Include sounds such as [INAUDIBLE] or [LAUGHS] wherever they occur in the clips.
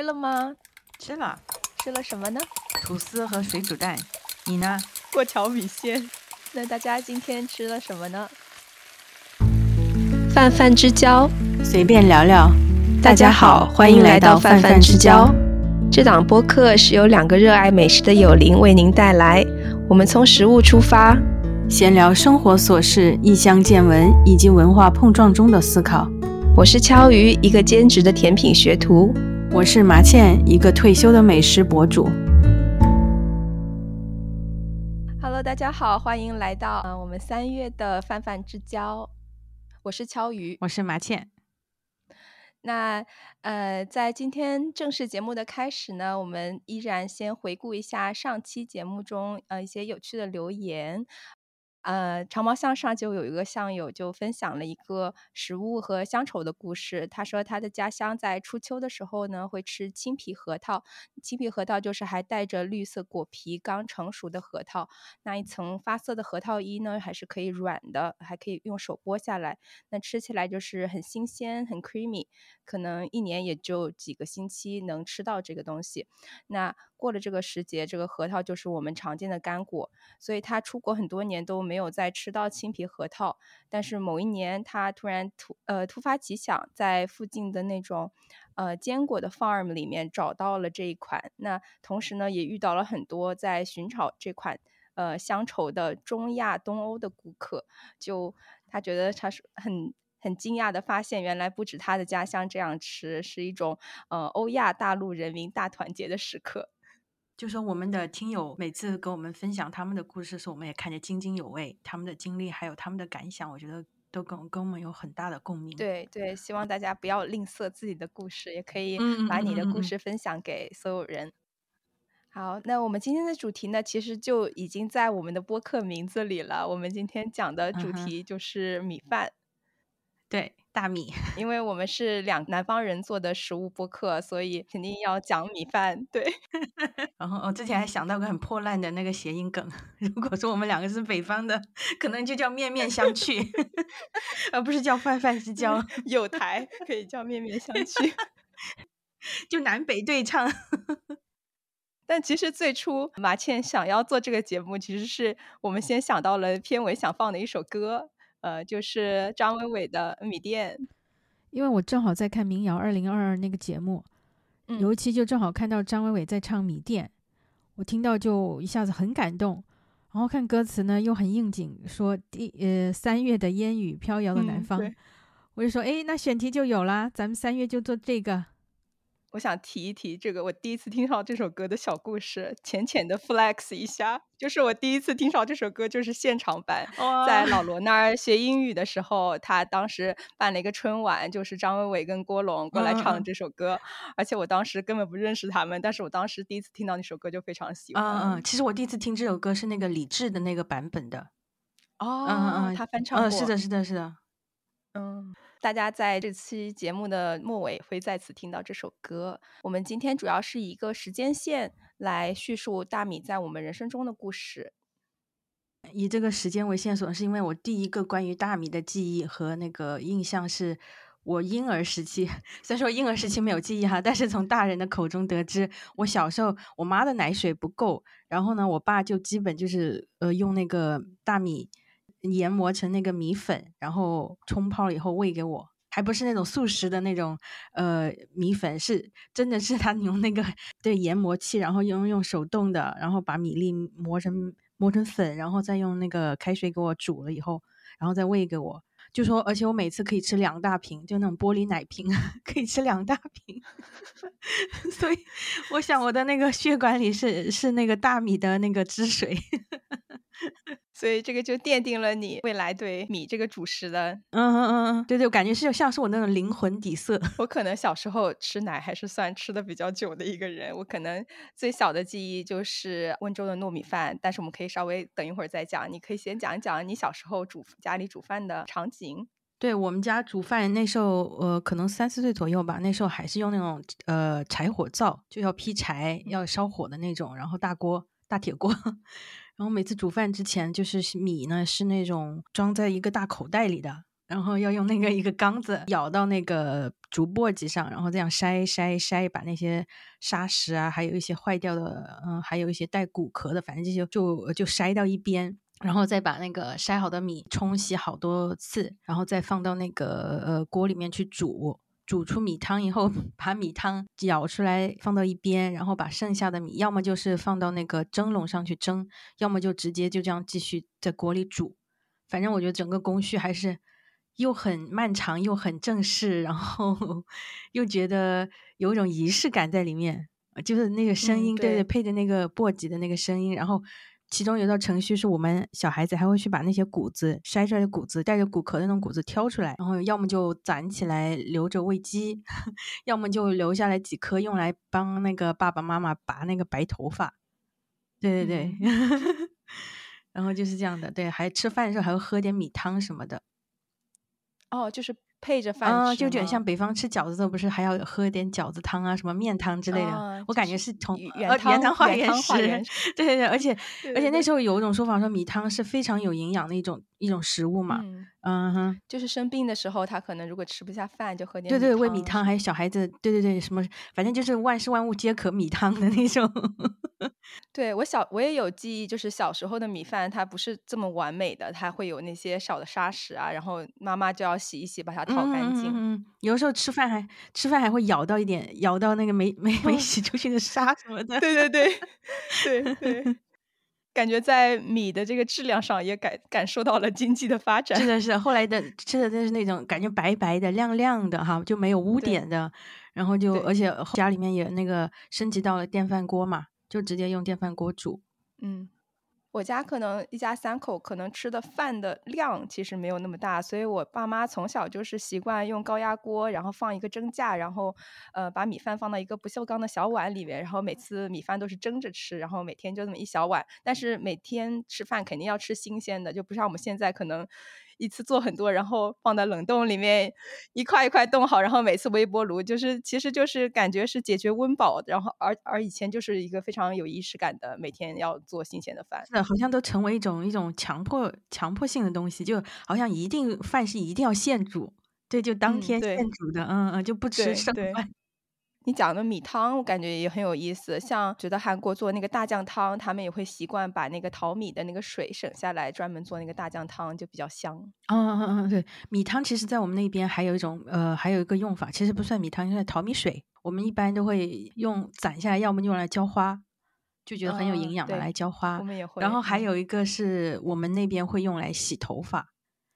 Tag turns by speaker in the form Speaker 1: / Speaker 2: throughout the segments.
Speaker 1: 吃了吗？
Speaker 2: 吃了，
Speaker 1: 吃了什么呢？
Speaker 2: 吐司和水煮蛋。你呢？
Speaker 1: 过桥米线。那大家今天吃了什么呢？泛泛之交，
Speaker 2: 随便聊聊。
Speaker 1: 大家好，欢迎来到泛泛之交。这档播客是由两个热爱美食的友邻为您带来。我们从食物出发，
Speaker 2: 闲聊生活琐事、异乡见闻以及文化碰撞中的思考。
Speaker 1: 我是敲鱼，一个兼职的甜品学徒；
Speaker 2: 我是麻茜，一个退休的美食博主。
Speaker 1: Hello，大家好，欢迎来到嗯我们三月的泛泛之交。我是敲鱼，
Speaker 2: 我是麻茜。
Speaker 1: 那呃，在今天正式节目的开始呢，我们依然先回顾一下上期节目中呃一些有趣的留言。呃，长毛象上就有一个象友就分享了一个食物和乡愁的故事。他说他的家乡在初秋的时候呢，会吃青皮核桃。青皮核桃就是还带着绿色果皮、刚成熟的核桃。那一层发色的核桃衣呢，还是可以软的，还可以用手剥下来。那吃起来就是很新鲜、很 creamy。可能一年也就几个星期能吃到这个东西。那过了这个时节，这个核桃就是我们常见的干果。所以他出国很多年都没有再吃到青皮核桃。但是某一年，他突然突呃突发奇想，在附近的那种呃坚果的 farm 里面找到了这一款。那同时呢，也遇到了很多在寻找这款呃乡愁的中亚、东欧的顾客。就他觉得他是很。很惊讶的发现，原来不止他的家乡这样吃，是一种呃欧亚大陆人民大团结的时刻。
Speaker 2: 就说我们的听友每次跟我们分享他们的故事时，我们也看得津津有味。他们的经历还有他们的感想，我觉得都跟跟我们有很大的共鸣。
Speaker 1: 对对，希望大家不要吝啬自己的故事，也可以把你的故事分享给所有人。好，那我们今天的主题呢，其实就已经在我们的播客名字里了。我们今天讲的主题就是米饭。
Speaker 2: 对大米，[LAUGHS]
Speaker 1: 因为我们是两南方人做的食物播客，所以肯定要讲米饭。对，[LAUGHS]
Speaker 2: 然后我之前还想到个很破烂的那个谐音梗，[LAUGHS] 如果说我们两个是北方的，可能就叫面面相觑，而不是叫泛泛之交。
Speaker 1: 有台可以叫面面相觑，
Speaker 2: 就南北对唱。
Speaker 1: 但其实最初马倩想要做这个节目，其实是我们先想到了片尾想放的一首歌。呃，就是张伟伟的《米店》，
Speaker 3: 因为我正好在看民谣二零二二那个节目，尤其就正好看到张伟伟在唱《米店》，我听到就一下子很感动。然后看歌词呢，又很应景，说第呃三月的烟雨飘摇的南方，我就说，哎，那选题就有啦，咱们三月就做这个。
Speaker 1: 我想提一提这个，我第一次听到这首歌的小故事，浅浅的 flex 一下，就是我第一次听到这首歌就是现场版，在老罗那儿学英语的时候，他当时办了一个春晚，就是张伟伟跟郭龙过来唱这首歌，而且我当时根本不认识他们，但是我当时第一次听到那首歌就非常喜欢。
Speaker 2: 嗯嗯，其实我第一次听这首歌是那个李志的那个版本的。
Speaker 1: 哦，嗯嗯，他翻唱过。
Speaker 2: 是的，是的，是的。
Speaker 1: 嗯。大家在这期节目的末尾会再次听到这首歌。我们今天主要是以一个时间线来叙述大米在我们人生中的故事。
Speaker 2: 以这个时间为线索，是因为我第一个关于大米的记忆和那个印象是我婴儿时期。[LAUGHS] 虽然说婴儿时期没有记忆哈，但是从大人的口中得知，我小时候我妈的奶水不够，然后呢，我爸就基本就是呃用那个大米。研磨成那个米粉，然后冲泡以后喂给我，还不是那种速食的那种，呃，米粉是真的是他用那个对研磨器，然后用用手动的，然后把米粒磨成磨成粉，然后再用那个开水给我煮了以后，然后再喂给我。就说，而且我每次可以吃两大瓶，就那种玻璃奶瓶，[LAUGHS] 可以吃两大瓶。[LAUGHS] 所以我想我的那个血管里是是那个大米的那个汁水。[LAUGHS]
Speaker 1: 所以这个就奠定了你未来对米这个主食的，
Speaker 2: 嗯嗯嗯嗯，对对，我感觉是像是我那种灵魂底色。[LAUGHS]
Speaker 1: 我可能小时候吃奶还是算吃的比较久的一个人，我可能最小的记忆就是温州的糯米饭，但是我们可以稍微等一会儿再讲。你可以先讲一讲你小时候煮家里煮饭的场景。
Speaker 2: 对我们家煮饭那时候，呃，可能三四岁左右吧，那时候还是用那种呃柴火灶，就要劈柴要烧火的那种，然后大锅大铁锅。然后每次煮饭之前，就是米呢是那种装在一个大口袋里的，然后要用那个一个缸子舀到那个竹簸箕上，然后这样筛筛筛，把那些沙石啊，还有一些坏掉的，嗯，还有一些带骨壳的，反正这些就就筛到一边，然后再把那个筛好的米冲洗好多次，然后再放到那个呃锅里面去煮。煮出米汤以后，把米汤舀出来放到一边，然后把剩下的米，要么就是放到那个蒸笼上去蒸，要么就直接就这样继续在锅里煮。反正我觉得整个工序还是又很漫长又很正式，然后 [LAUGHS] 又觉得有一种仪式感在里面，就是那个声音，对对，配着那个簸箕的那个声音，然后。其中有道程序是我们小孩子还会去把那些谷子筛出来的谷子带着谷壳的那种谷子挑出来，然后要么就攒起来留着喂鸡，[LAUGHS] 要么就留下来几颗用来帮那个爸爸妈妈拔那个白头发。对对对，[LAUGHS] 然后就是这样的。对，还吃饭的时候还会喝点米汤什么的。
Speaker 1: 哦，就是。配着饭
Speaker 2: 吃，就有点像北方吃饺子的时候，不是还要喝点饺子汤啊，什么面汤之类的。我感觉是从
Speaker 1: 原汤
Speaker 2: 化
Speaker 1: 原
Speaker 2: 食，[LAUGHS] 对对对，而且而且那时候有一种说法说米汤是非常有营养的一种一种食物嘛。嗯哼，
Speaker 1: 就是生病的时候，他可能如果吃不下饭，就喝点
Speaker 2: 对对喂
Speaker 1: 米
Speaker 2: 汤，还有小孩子，对对对，什么反正就是万事万物皆可米汤的那种。[LAUGHS]
Speaker 1: 对我小我也有记忆，就是小时候的米饭它不是这么完美的，它会有那些少的沙石啊，然后妈妈就要洗一洗，把它掏干净。
Speaker 2: 嗯，有时候吃饭还吃饭还会咬到一点，咬到那个没没没洗出去的沙什么的。
Speaker 1: 对对对对对，[LAUGHS] 感觉在米的这个质量上也感感受到了经济的发展。
Speaker 2: 是的是的，后来的吃的都是那种感觉白白的、亮亮的哈，就没有污点的，然后就而且家里面也那个升级到了电饭锅嘛。就直接用电饭锅煮，
Speaker 1: 嗯，我家可能一家三口，可能吃的饭的量其实没有那么大，所以我爸妈从小就是习惯用高压锅，然后放一个蒸架，然后呃把米饭放到一个不锈钢的小碗里面，然后每次米饭都是蒸着吃，然后每天就那么一小碗，但是每天吃饭肯定要吃新鲜的，就不像我们现在可能。一次做很多，然后放在冷冻里面，一块一块冻好，然后每次微波炉，就是其实就是感觉是解决温饱，然后而而以前就是一个非常有仪式感的，每天要做新鲜的饭，
Speaker 2: 是的，好像都成为一种一种强迫强迫性的东西，就好像一定饭是一定要现煮，对，就当天现煮的，嗯嗯，就不吃剩饭。
Speaker 1: 你讲的米汤，我感觉也很有意思。像觉得韩国做那个大酱汤，他们也会习惯把那个淘米的那个水省下来，专门做那个大酱汤，就比较香。
Speaker 2: 嗯嗯嗯，对，米汤其实在我们那边还有一种呃，还有一个用法，其实不算米汤，算淘米水。我们一般都会用攒下来，要么用来浇花，就觉得很有营养的来浇花。
Speaker 1: 我们也会。
Speaker 2: 然后还有一个是我们那边会用来洗头发。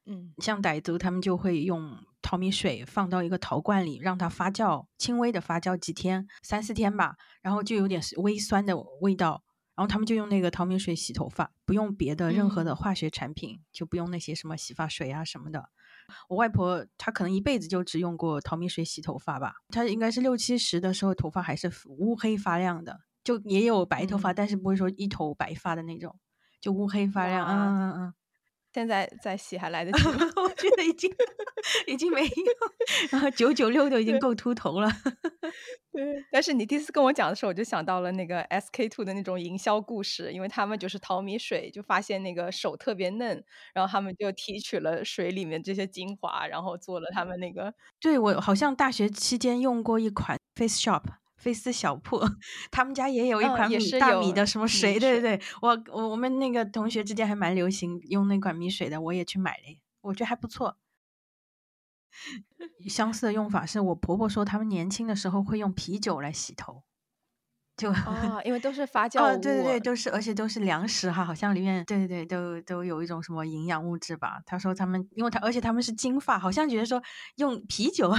Speaker 1: 嗯，
Speaker 2: 像傣族他们就会用。淘米水放到一个陶罐里，让它发酵，轻微的发酵几天，三四天吧，然后就有点微酸的味道，然后他们就用那个淘米水洗头发，不用别的任何的化学产品，就不用那些什么洗发水啊什么的。我外婆她可能一辈子就只用过淘米水洗头发吧，她应该是六七十的时候头发还是乌黑发亮的，就也有白头发，但是不会说一头白发的那种，就乌黑发亮，嗯嗯嗯。
Speaker 1: 现在再洗还来得 [LAUGHS] 及吗？[LAUGHS]
Speaker 2: 我觉得已经 [LAUGHS] 已经没有，然后九九六都已经够秃头了。
Speaker 1: 对，但是你第一次跟我讲的时候，我就想到了那个 SK two 的那种营销故事，因为他们就是淘米水，就发现那个手特别嫩，然后他们就提取了水里面这些精华，然后做了他们那个。
Speaker 2: 对我好像大学期间用过一款 Face Shop。菲斯小铺，他们家也有一款米大米的什么水，对对对，我我我们那个同学之间还蛮流行用那款米水的，我也去买了，我觉得还不错。相似的用法是我婆婆说，他们年轻的时候会用啤酒来洗头，就
Speaker 1: 啊，因为都是发酵
Speaker 2: 物，对对对，都是而且都是粮食哈，好像里面对对对都都有一种什么营养物质吧。他说他们，因为他而且他们是金发，好像觉得说用啤酒啊。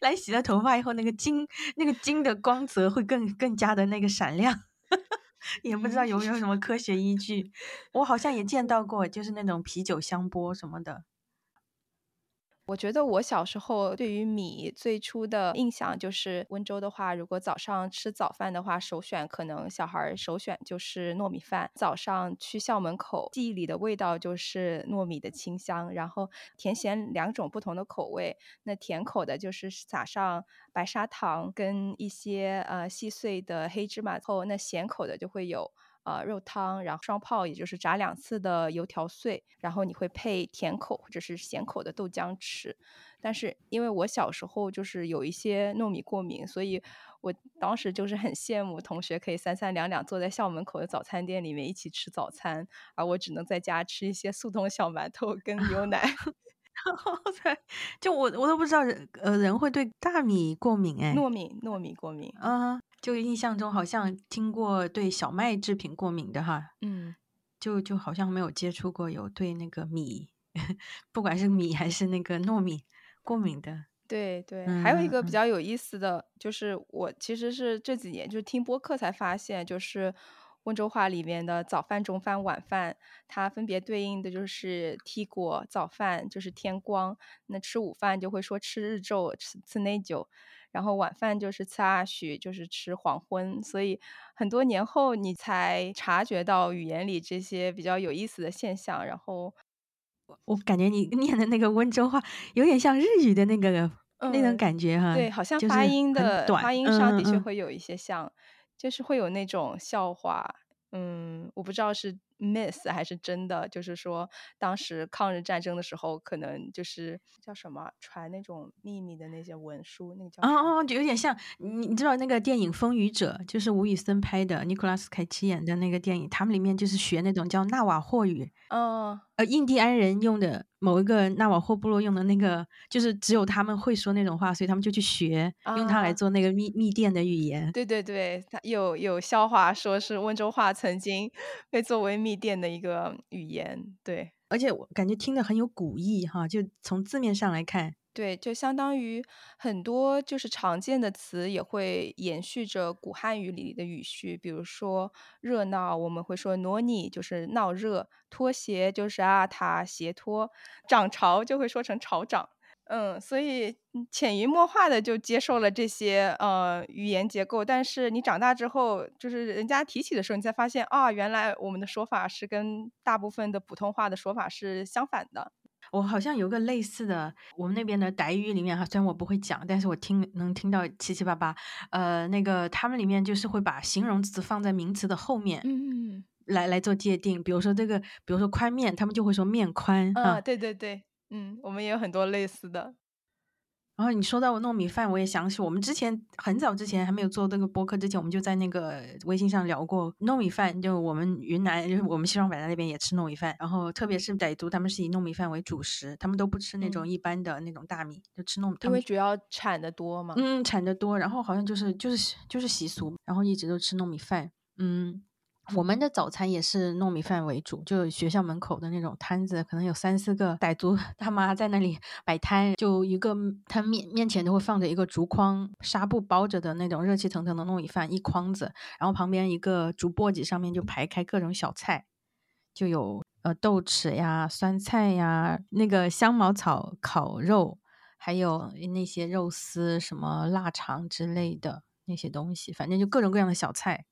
Speaker 2: 来洗了头发以后，那个金那个金的光泽会更更加的那个闪亮，[LAUGHS] 也不知道有没有什么科学依据。我好像也见到过，就是那种啤酒香波什么的。
Speaker 1: 我觉得我小时候对于米最初的印象就是温州的话，如果早上吃早饭的话，首选可能小孩首选就是糯米饭。早上去校门口，记忆里的味道就是糯米的清香，然后甜咸两种不同的口味。那甜口的就是撒上白砂糖跟一些呃细碎的黑芝麻后，那咸口的就会有。呃肉汤，然后双泡，也就是炸两次的油条碎，然后你会配甜口或者是咸口的豆浆吃。但是因为我小时候就是有一些糯米过敏，所以我当时就是很羡慕同学可以三三两两坐在校门口的早餐店里面一起吃早餐，而我只能在家吃一些速冻小馒头跟牛奶。
Speaker 2: 然后才就我我都不知道人呃人会对大米过敏哎，
Speaker 1: 糯米糯米过敏
Speaker 2: 啊，就印象中好像听过对小麦制品过敏的哈，
Speaker 1: 嗯，
Speaker 2: 就就好像没有接触过有对那个米，[LAUGHS] 不管是米还是那个糯米过敏的。
Speaker 1: 对对，还有一个比较有意思的就是，我其实是这几年就是听播客才发现，就是。温州话里面的早饭、中饭、晚饭，它分别对应的就是踢果。早饭就是天光，那吃午饭就会说吃日昼，吃吃内酒，然后晚饭就是吃阿许，就是吃黄昏。所以很多年后，你才察觉到语言里这些比较有意思的现象。然后
Speaker 2: 我感觉你 [LAUGHS] 念的那个温州话有点像日语的那个那种感觉哈，
Speaker 1: 对，好像发音的发音上的确会有一些像。就是会有那种笑话，嗯，我不知道是 miss 还是真的，就是说当时抗日战争的时候，可能就是叫什么传那种秘密的那些文书，那个叫
Speaker 2: 哦哦，就有点像你你知道那个电影《风雨者》，就是吴宇森拍的，尼古拉斯凯奇演的那个电影，他们里面就是学那种叫纳瓦霍语，
Speaker 1: 哦，
Speaker 2: 呃，印第安人用的。某一个纳瓦霍部落用的那个，就是只有他们会说那种话，所以他们就去学，用它来做那个密密电的语言。
Speaker 1: 对对对，有有笑话说是温州话曾经被作为密电的一个语言。对，
Speaker 2: 而且我感觉听的很有古意哈，就从字面上来看。
Speaker 1: 对，就相当于很多就是常见的词也会延续着古汉语里的语序，比如说热闹，我们会说挪你，就是闹热；拖鞋就是阿塔鞋拖；涨潮就会说成潮涨。嗯，所以潜移默化的就接受了这些呃语言结构，但是你长大之后，就是人家提起的时候，你才发现啊，原来我们的说法是跟大部分的普通话的说法是相反的。
Speaker 2: 我好像有个类似的，我们那边的傣语里面哈，虽然我不会讲，但是我听能听到七七八八。呃，那个他们里面就是会把形容词放在名词的后面，
Speaker 1: 嗯，
Speaker 2: 来来做界定。比如说这个，比如说宽面，他们就会说面宽。啊，
Speaker 1: 对对对，嗯，我们也有很多类似的。
Speaker 2: 然后你说到糯米饭，我也想起我们之前很早之前还没有做这个播客之前，我们就在那个微信上聊过糯米饭。就我们云南，就是我们西双版纳那边也吃糯米饭。然后特别是傣族，他们是以糯米饭为主食，他们都不吃那种一般的那种大米，就吃糯米。
Speaker 1: 因为主要产的多嘛。
Speaker 2: 嗯，产的多，然后好像就是就是就是习俗，然后一直都吃糯米饭。嗯。我们的早餐也是糯米饭为主，就学校门口的那种摊子，可能有三四个傣族 [LAUGHS] 大妈在那里摆摊，就一个摊面面前都会放着一个竹筐，纱布包着的那种热气腾腾的糯米饭一筐子，然后旁边一个竹簸箕上面就排开各种小菜，就有呃豆豉呀、酸菜呀、那个香茅草烤肉，还有那些肉丝、什么腊肠之类的那些东西，反正就各种各样的小菜。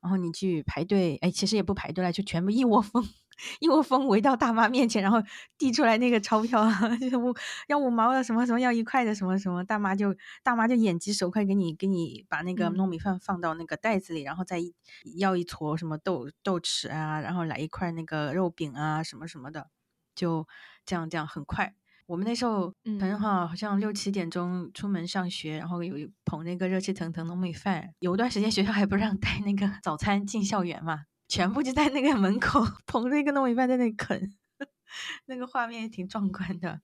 Speaker 2: 然后你去排队，哎，其实也不排队了，就全部一窝蜂，[LAUGHS] 一窝蜂围到大妈面前，然后递出来那个钞票，[LAUGHS] 就五要五毛的什么什么，要一块的什么什么，大妈就大妈就眼疾手快，给你给你把那个糯米饭放到那个袋子里，然后再要一坨什么豆豆豉啊，然后来一块那个肉饼啊什么什么的，就这样这样很快。我们那时候，反正哈，好像六七点钟出门上学，然后有捧那个热气腾腾的糯米饭。有一段时间学校还不让带那个早餐进校园嘛，全部就在那个门口 [LAUGHS] 捧着一个糯米饭在那啃，[LAUGHS] 那个画面也挺壮观的。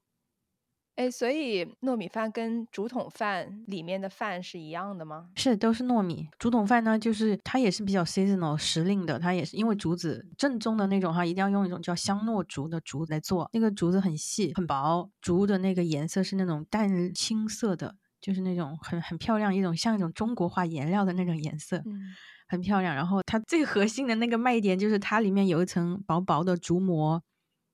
Speaker 1: 哎，所以糯米饭跟竹筒饭里面的饭是一样的吗？
Speaker 2: 是，都是糯米。竹筒饭呢，就是它也是比较 seasonal 时令的，它也是因为竹子正宗的那种哈，一定要用一种叫香糯竹的竹来做。那个竹子很细很薄，竹的那个颜色是那种淡青色的，就是那种很很漂亮一种像一种中国画颜料的那种颜色，很漂亮。然后它最核心的那个卖点就是它里面有一层薄薄的竹膜。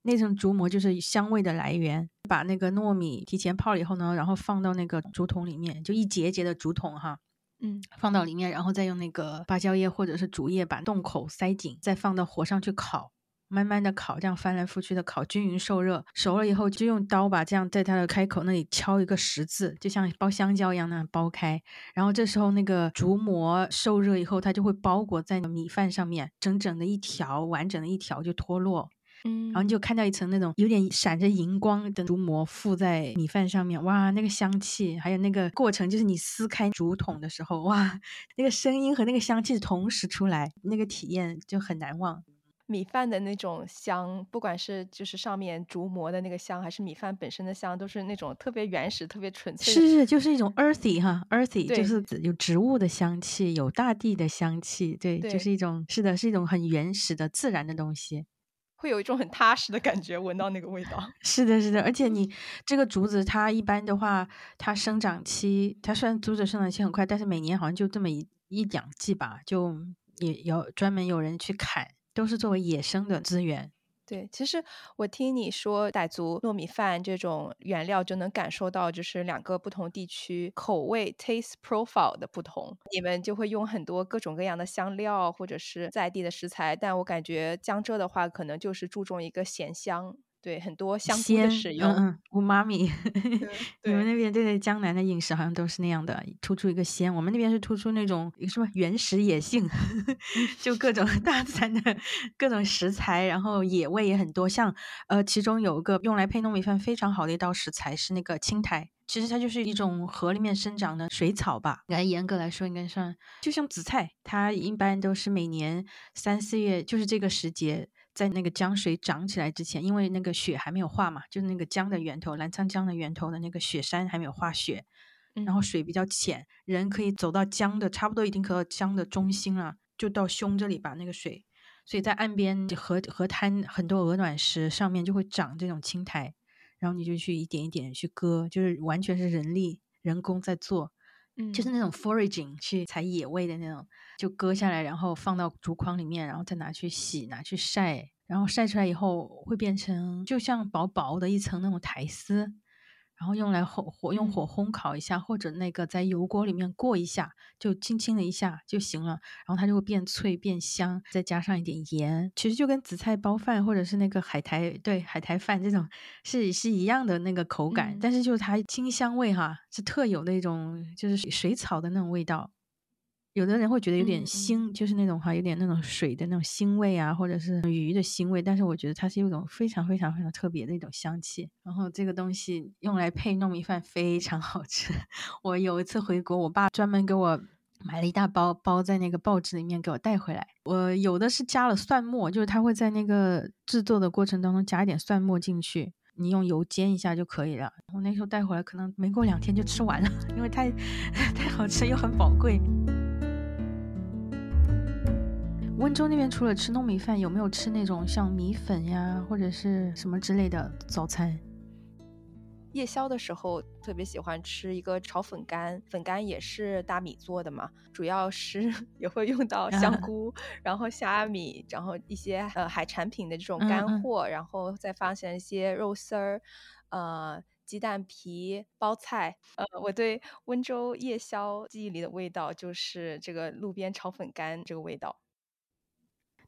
Speaker 2: 那层竹膜就是香味的来源。把那个糯米提前泡了以后呢，然后放到那个竹筒里面，就一节节的竹筒哈，
Speaker 1: 嗯，
Speaker 2: 放到里面，然后再用那个芭蕉叶或者是竹叶把洞口塞紧，再放到火上去烤。慢慢的烤，这样翻来覆去的烤，均匀受热，熟了以后就用刀把这样在它的开口那里敲一个十字，就像包香蕉一样那样剥开。然后这时候那个竹膜受热以后，它就会包裹在米饭上面，整整的一条，完整的一条就脱落。
Speaker 1: 嗯，
Speaker 2: 然后你就看到一层那种有点闪着荧光的竹膜附在米饭上面，哇，那个香气，还有那个过程，就是你撕开竹筒的时候，哇，那个声音和那个香气同时出来，那个体验就很难忘。
Speaker 1: 米饭的那种香，不管是就是上面竹膜的那个香，还是米饭本身的香，都是那种特别原始、特别纯粹。
Speaker 2: 是是，就是一种 earthy 哈，earthy 就是有植物的香气，有大地的香气，对，就是一种是的，是一种很原始的自然的东西。
Speaker 1: 会有一种很踏实的感觉，闻到那个味道。[LAUGHS]
Speaker 2: 是的，是的，而且你这个竹子，它一般的话，它生长期，它虽然竹子生长期很快，但是每年好像就这么一一两季吧，就也有专门有人去砍，都是作为野生的资源。
Speaker 1: 对，其实我听你说傣族糯米饭这种原料，就能感受到就是两个不同地区口味 taste profile 的不同。你们就会用很多各种各样的香料或者是在地的食材，但我感觉江浙的话，可能就是注重一个咸香。对很多香菇的使用，
Speaker 2: 嗯嗯，乌妈咪，你们那边对对，江南的饮食好像都是那样的，突出一个鲜。我们那边是突出那种什么原始野性，[LAUGHS] 就各种 [LAUGHS] 大自然的各种食材，然后野味也很多。像呃，其中有一个用来配糯米饭非常好的一道食材是那个青苔，其实它就是一种河里面生长的水草吧。来严格来说，应该算就像紫菜，它一般都是每年三四月，就是这个时节。在那个江水涨起来之前，因为那个雪还没有化嘛，就是那个江的源头，澜沧江的源头的那个雪山还没有化雪，然后水比较浅，人可以走到江的差不多已经可到江的中心了，就到胸这里把那个水，所以在岸边河河滩很多鹅卵石上面就会长这种青苔，然后你就去一点一点去割，就是完全是人力人工在做，
Speaker 1: 嗯，
Speaker 2: 就是那种 foraging 去采野味的那种。就割下来，然后放到竹筐里面，然后再拿去洗，拿去晒，然后晒出来以后会变成就像薄薄的一层那种苔丝。然后用来火火用火烘烤一下，或者那个在油锅里面过一下，就轻轻的一下就行了。然后它就会变脆变香，再加上一点盐，其实就跟紫菜包饭或者是那个海苔对海苔饭这种是是一样的那个口感，但是就是它清香味哈，是特有的一种就是水草的那种味道。有的人会觉得有点腥，就是那种哈，有点那种水的那种腥味啊，或者是鱼的腥味。但是我觉得它是一种非常非常非常特别的一种香气。然后这个东西用来配糯米饭非常好吃。[LAUGHS] 我有一次回国，我爸专门给我买了一大包，包在那个报纸里面给我带回来。我有的是加了蒜末，就是他会在那个制作的过程当中加一点蒜末进去，你用油煎一下就可以了。我那时候带回来，可能没过两天就吃完了，[LAUGHS] 因为太 [LAUGHS] 太好吃又很宝贵。温州那边除了吃糯米饭，有没有吃那种像米粉呀，或者是什么之类的早餐？
Speaker 1: 夜宵的时候特别喜欢吃一个炒粉干，粉干也是大米做的嘛，主要是 [LAUGHS] 也会用到香菇，然后虾米，然后一些呃海产品的这种干货，然后再放上一些肉丝儿，呃鸡蛋皮、包菜。呃，我对温州夜宵记忆里的味道就是这个路边炒粉干这个味道。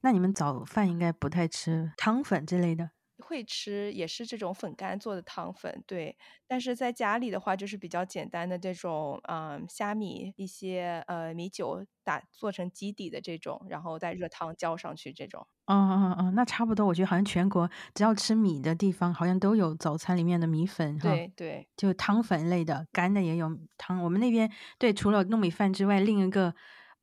Speaker 2: 那你们早饭应该不太吃汤粉之类的？
Speaker 1: 会吃，也是这种粉干做的汤粉，对。但是在家里的话，就是比较简单的这种，嗯，虾米一些呃米酒打做成基底的这种，然后再热汤浇上去这种。
Speaker 2: 哦哦哦，那差不多。我觉得好像全国只要吃米的地方，好像都有早餐里面的米粉，
Speaker 1: 对对，
Speaker 2: 就汤粉类的，干的也有汤。我们那边对，除了糯米饭之外，另一个。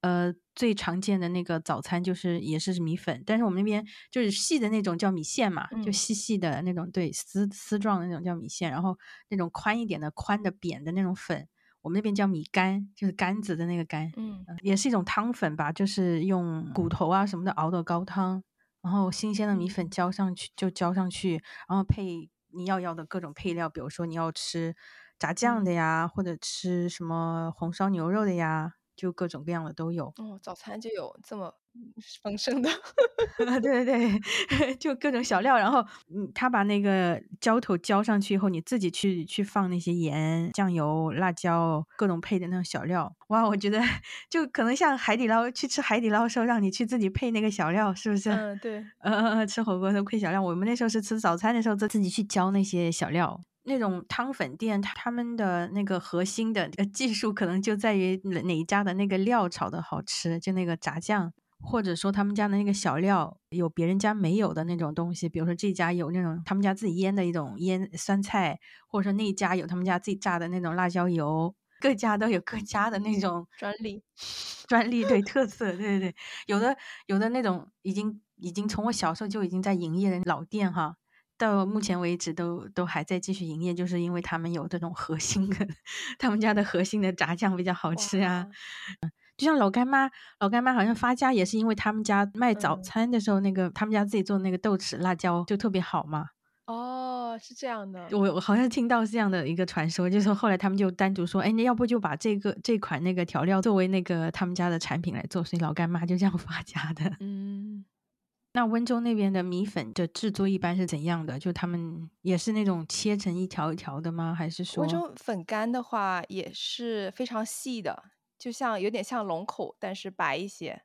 Speaker 2: 呃，最常见的那个早餐就是也是米粉，但是我们那边就是细的那种叫米线嘛，就细细的那种，对丝丝状的那种叫米线，然后那种宽一点的宽的扁的那种粉，我们那边叫米干，就是干子的那个干，
Speaker 1: 嗯，
Speaker 2: 也是一种汤粉吧，就是用骨头啊什么的熬的高汤，然后新鲜的米粉浇上去就浇上去，然后配你要要的各种配料，比如说你要吃炸酱的呀，或者吃什么红烧牛肉的呀。就各种各样的都有
Speaker 1: 哦，早餐就有这么丰盛的。[LAUGHS]
Speaker 2: 对对对，[LAUGHS] 就各种小料，然后嗯，他把那个浇头浇上去以后，你自己去去放那些盐、酱油、辣椒，各种配的那种小料。哇，我觉得 [LAUGHS] 就可能像海底捞去吃海底捞时候，让你去自己配那个小料，是不是？
Speaker 1: 嗯，对。
Speaker 2: 嗯嗯嗯，吃火锅都配小料。我们那时候是吃早餐的时候，自自己去浇那些小料。那种汤粉店，他们的那个核心的技术可能就在于哪一家的那个料炒的好吃，就那个炸酱，或者说他们家的那个小料有别人家没有的那种东西，比如说这家有那种他们家自己腌的一种腌酸菜，或者说那家有他们家自己榨的那种辣椒油，各家都有各家的那种
Speaker 1: 专利，[LAUGHS]
Speaker 2: 专利对特色，对对对，有的有的那种已经已经从我小时候就已经在营业的老店哈。到目前为止都都还在继续营业，就是因为他们有这种核心的，他们家的核心的炸酱比较好吃啊。就像老干妈，老干妈好像发家也是因为他们家卖早餐的时候，那个他们家自己做那个豆豉辣椒就特别好嘛。
Speaker 1: 哦，是这样的。
Speaker 2: 我我好像听到这样的一个传说，就是后来他们就单独说，哎，那要不就把这个这款那个调料作为那个他们家的产品来做，所以老干妈就这样发家的。
Speaker 1: 嗯。
Speaker 2: 那温州那边的米粉的制作一般是怎样的？就他们也是那种切成一条一条的吗？还是说
Speaker 1: 温州粉干的话也是非常细的，就像有点像龙口，但是白一些。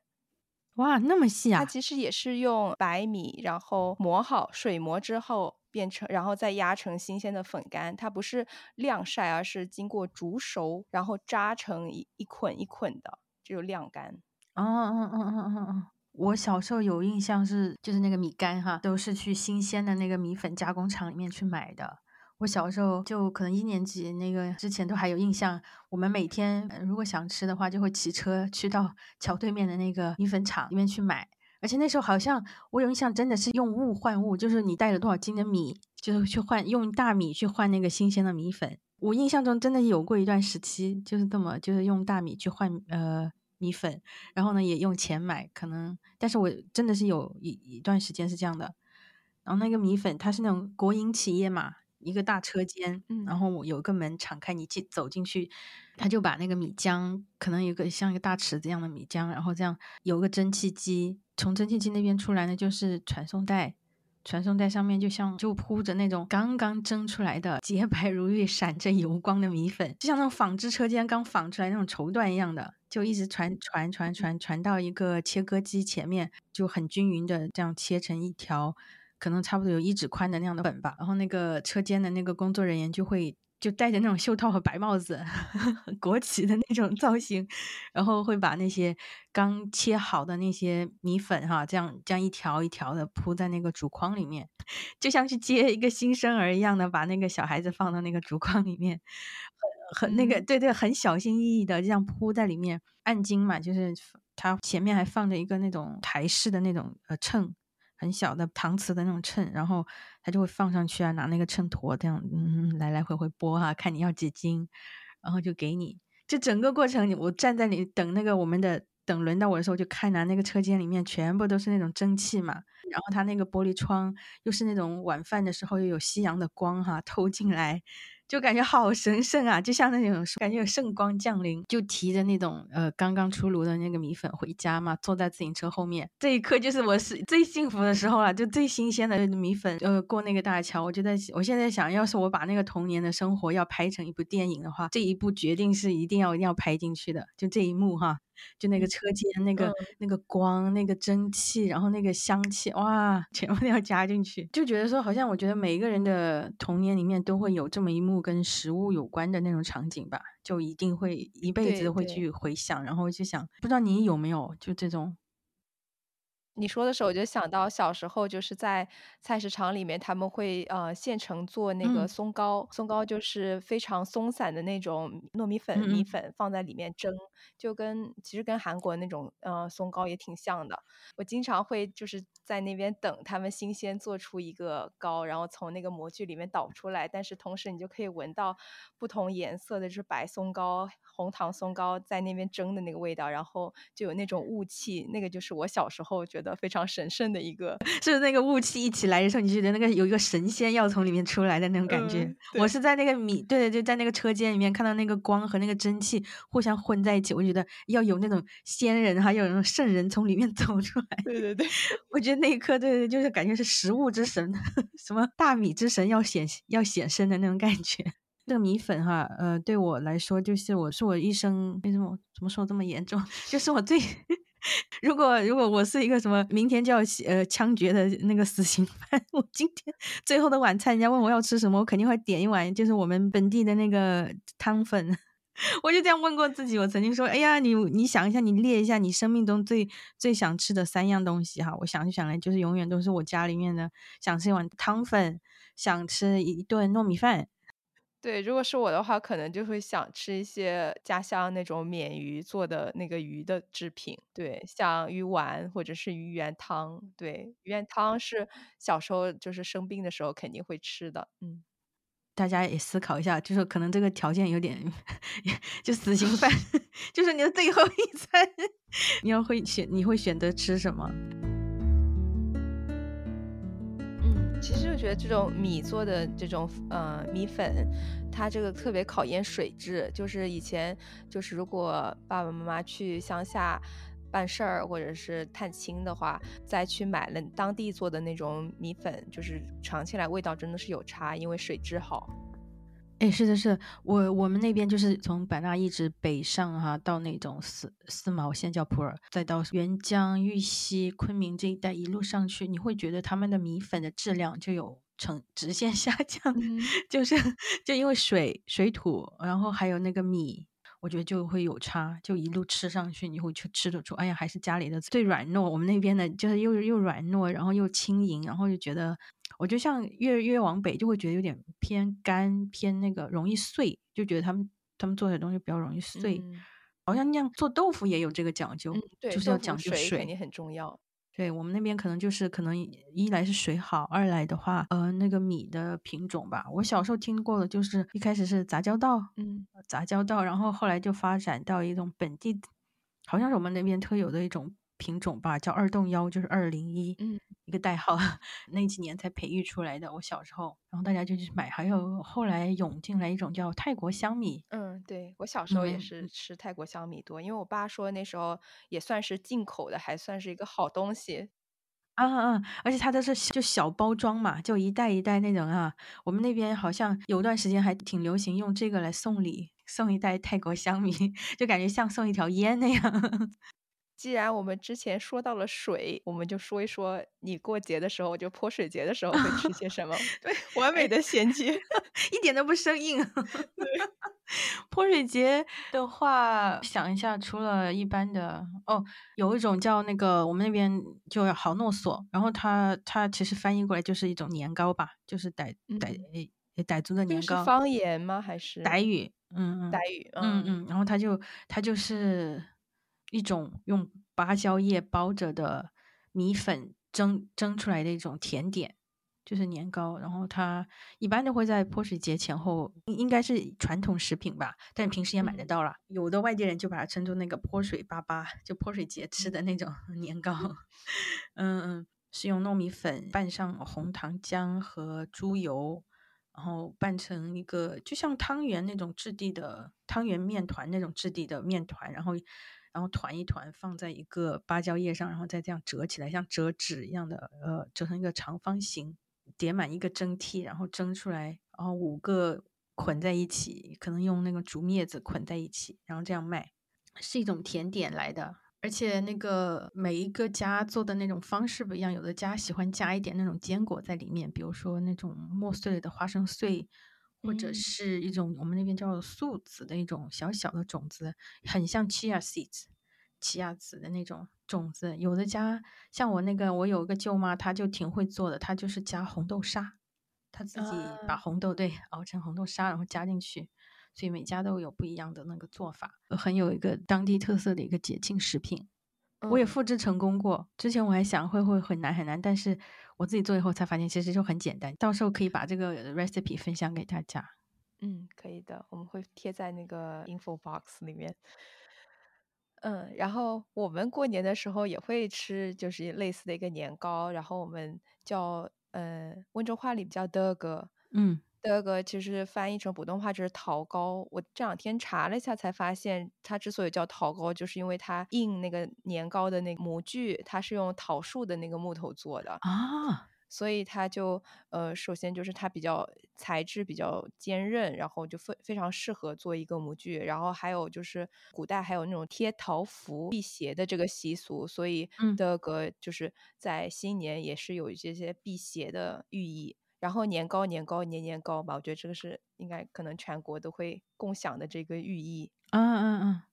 Speaker 2: 哇，那么细啊！
Speaker 1: 它其实也是用白米，然后磨好，水磨之后变成，然后再压成新鲜的粉干。它不是晾晒，而是经过煮熟，然后扎成一一捆一捆的，就晾干。
Speaker 2: 哦哦哦哦哦哦。我小时候有印象是，就是那个米干哈，都是去新鲜的那个米粉加工厂里面去买的。我小时候就可能一年级那个之前都还有印象，我们每天如果想吃的话，就会骑车去到 [LAUGHS] 桥对面的那个米粉厂里面去买。而且那时候好像我有印象，真的是用物换物，就是你带了多少斤的米，就是去换用大米去换那个新鲜的米粉。我印象中真的有过一段时期，就是这么就是用大米去换呃。米粉，然后呢也用钱买，可能，但是我真的是有一一段时间是这样的。然后那个米粉它是那种国营企业嘛，一个大车间，然后我有个门敞开，你进走进去，他就把那个米浆，可能有个像一个大池子一样的米浆，然后这样有个蒸汽机，从蒸汽机那边出来呢就是传送带。传送带上面就像就铺着那种刚刚蒸出来的洁白如玉、闪着油光的米粉，就像那种纺织车间刚纺出来那种绸缎一样的，就一直传传传传传到一个切割机前面，就很均匀的这样切成一条，可能差不多有一指宽的那样的粉吧。然后那个车间的那个工作人员就会。就戴着那种袖套和白帽子，[LAUGHS] 国旗的那种造型，然后会把那些刚切好的那些米粉哈，这样这样一条一条的铺在那个竹筐里面，就像去接一个新生儿一样的，把那个小孩子放到那个竹筐里面，[LAUGHS] 很很那个对对，很小心翼翼的这样铺在里面。按斤嘛，就是它前面还放着一个那种台式的那种呃秤。很小的搪瓷的那种秤，然后他就会放上去啊，拿那个秤砣这样，嗯，来来回回拨哈，看你要几斤，然后就给你。这整个过程，我站在里等那个我们的等轮到我的时候，就看拿那个车间里面全部都是那种蒸汽嘛，然后它那个玻璃窗又是那种晚饭的时候又有夕阳的光哈透进来。就感觉好神圣啊，就像那种感觉有圣光降临，就提着那种呃刚刚出炉的那个米粉回家嘛，坐在自行车后面，这一刻就是我是最幸福的时候了，就最新鲜的米粉，呃过那个大桥，我就在我现在想要是我把那个童年的生活要拍成一部电影的话，这一部决定是一定要一定要拍进去的，就这一幕哈。就那个车间，那个那个光，那个蒸汽，然后那个香气，哇，[LAUGHS] 全部都要加进去。就觉得说，好像我觉得每一个人的童年里面都会有这么一幕跟食物有关的那种场景吧，就一定会一辈子都会去回想，然后就想，不知道你有没有就这种。
Speaker 1: 你说的时候，我就想到小时候就是在菜市场里面，他们会呃现成做那个松糕，松糕就是非常松散的那种糯米粉米粉放在里面蒸，就跟其实跟韩国那种呃松糕也挺像的。我经常会就是在那边等他们新鲜做出一个糕，然后从那个模具里面倒出来，但是同时你就可以闻到不同颜色的，就是白松糕、红糖松糕在那边蒸的那个味道，然后就有那种雾气，那个就是我小时候觉得。的非常神圣的一个，[LAUGHS]
Speaker 2: 是那个雾气一起来的时候，你觉得那个有一个神仙要从里面出来的那种感觉。我是在那个米，对对，就在那个车间里面看到那个光和那个蒸汽互相混在一起，我觉得要有那种仙人，还有那种圣人从里面 [LAUGHS] 走出来。
Speaker 1: 对对对，[LAUGHS]
Speaker 2: 我觉得那一刻，对对，就是感觉是食物之神，什么大米之神要显要显身的那种感觉。这个米粉哈，呃，对我来说就是我是我一生为什么怎么说这么严重？就是我最如果如果我是一个什么明天就要呃枪决的那个死刑犯，[LAUGHS] 我今天最后的晚餐，人家问我要吃什么，我肯定会点一碗就是我们本地的那个汤粉。[LAUGHS] 我就这样问过自己，我曾经说，哎呀，你你想一下，你列一下你生命中最最想吃的三样东西哈，我想就想来，就是永远都是我家里面的，想吃一碗汤粉，想吃一顿糯米饭。
Speaker 1: 对，如果是我的话，可能就会想吃一些家乡那种免鱼做的那个鱼的制品，对，像鱼丸或者是鱼圆汤。对，鱼圆汤是小时候就是生病的时候肯定会吃的。嗯，
Speaker 2: 大家也思考一下，就是可能这个条件有点，[LAUGHS] 就死刑犯，[LAUGHS] 就是你的最后一餐，[LAUGHS] 你要会选，你会选择吃什么？
Speaker 1: 其实我觉得这种米做的这种呃米粉，它这个特别考验水质。就是以前就是如果爸爸妈妈去乡下办事儿或者是探亲的话，再去买了当地做的那种米粉，就是尝起来味道真的是有差，因为水质好。
Speaker 2: 哎，是的，是的我我们那边就是从版纳一直北上哈，到那种四四毛县叫普洱，再到沅江、玉溪、昆明这一带，一路上去，你会觉得他们的米粉的质量就有呈直线下降，就是就因为水水土，然后还有那个米，我觉得就会有差，就一路吃上去，你会去吃得出，哎呀，还是家里的最软糯。我们那边的就是又又软糯，然后又轻盈，然后就觉得。我就像越越往北，就会觉得有点偏干，偏那个容易碎，就觉得他们他们做的东西比较容易碎。好像那样做豆腐也有这个讲究，就是要讲究
Speaker 1: 水肯定很重要。
Speaker 2: 对我们那边可能就是可能一来是水好，二来的话，呃，那个米的品种吧。我小时候听过的就是一开始是杂交稻，嗯，杂交稻，然后后来就发展到一种本地，好像是我们那边特有的一种。品种吧，叫二洞幺，就是二零一，嗯，一个代号，[LAUGHS] 那几年才培育出来的。我小时候，然后大家就去买，还有后来涌进来一种叫泰国香米。
Speaker 1: 嗯，对我小时候也是吃泰国香米多，因为我爸说那时候也算是进口的，还算是一个好东西。
Speaker 2: 啊啊，而且它都是就小包装嘛，就一袋一袋那种啊。我们那边好像有段时间还挺流行用这个来送礼，送一袋泰国香米，[LAUGHS] 就感觉像送一条烟那样。
Speaker 1: 既然我们之前说到了水，我们就说一说你过节的时候，就泼水节的时候会吃些什么？对，完美的衔接，[LAUGHS]
Speaker 2: 一点都不生硬。
Speaker 1: 对，[LAUGHS]
Speaker 2: 泼水节的话，想一下，除了一般的哦，有一种叫那个我们那边就好诺索，然后它它其实翻译过来就是一种年糕吧，就是傣傣傣族的年糕。
Speaker 1: 是方言吗？还是
Speaker 2: 傣语？嗯嗯，
Speaker 1: 傣语。
Speaker 2: 嗯嗯，然后它就它就是。一种用芭蕉叶包着的米粉蒸蒸出来的一种甜点，就是年糕。然后它一般都会在泼水节前后，应该是传统食品吧，但平时也买得到了。有的外地人就把它称作那个泼水粑粑，就泼水节吃的那种 [LAUGHS] 年糕。嗯嗯，是用糯米粉拌上红糖浆和猪油，然后拌成一个就像汤圆那种质地的汤圆面团那种质地的面团，然后。然后团一团放在一个芭蕉叶上，然后再这样折起来，像折纸一样的，呃，折成一个长方形，叠满一个蒸屉，然后蒸出来，然后五个捆在一起，可能用那个竹篾子捆在一起，然后这样卖，是一种甜点来的。而且那个每一个家做的那种方式不一样，有的家喜欢加一点那种坚果在里面，比如说那种磨碎了的花生碎。或者是一种我们那边叫素子的一种小小的种子，很像 chia seeds，奇亚籽的那种种子。有的家像我那个，我有一个舅妈，她就挺会做的，她就是加红豆沙，她自己把红豆对熬成红豆沙，然后加进去。所以每家都有不一样的那个做法，很有一个当地特色的一个节庆食品。我也复制成功过，之前我还想会会很难很难，但是。我自己做以后才发现，其实就很简单。到时候可以把这个 recipe 分享给大家。
Speaker 1: 嗯，可以的，我们会贴在那个 info box 里面。嗯，然后我们过年的时候也会吃，就是类似的一个年糕，然后我们叫呃温州话里叫德哥，
Speaker 2: 嗯，
Speaker 1: 德哥其实翻译成普通话就是桃糕。我这两天查了一下，才发现它之所以叫桃糕，就是因为它印那个年糕的那个模具，它是用桃树的那个木头做的
Speaker 2: 啊。
Speaker 1: 所以它就呃，首先就是它比较材质比较坚韧，然后就非非常适合做一个模具。然后还有就是古代还有那种贴桃符辟邪的这个习俗，所以的个就是在新年也是有这些辟邪的寓意。然后年糕年糕年年糕吧，我觉得这个是应该可能全国都会共享的这个寓意。
Speaker 2: 嗯嗯嗯。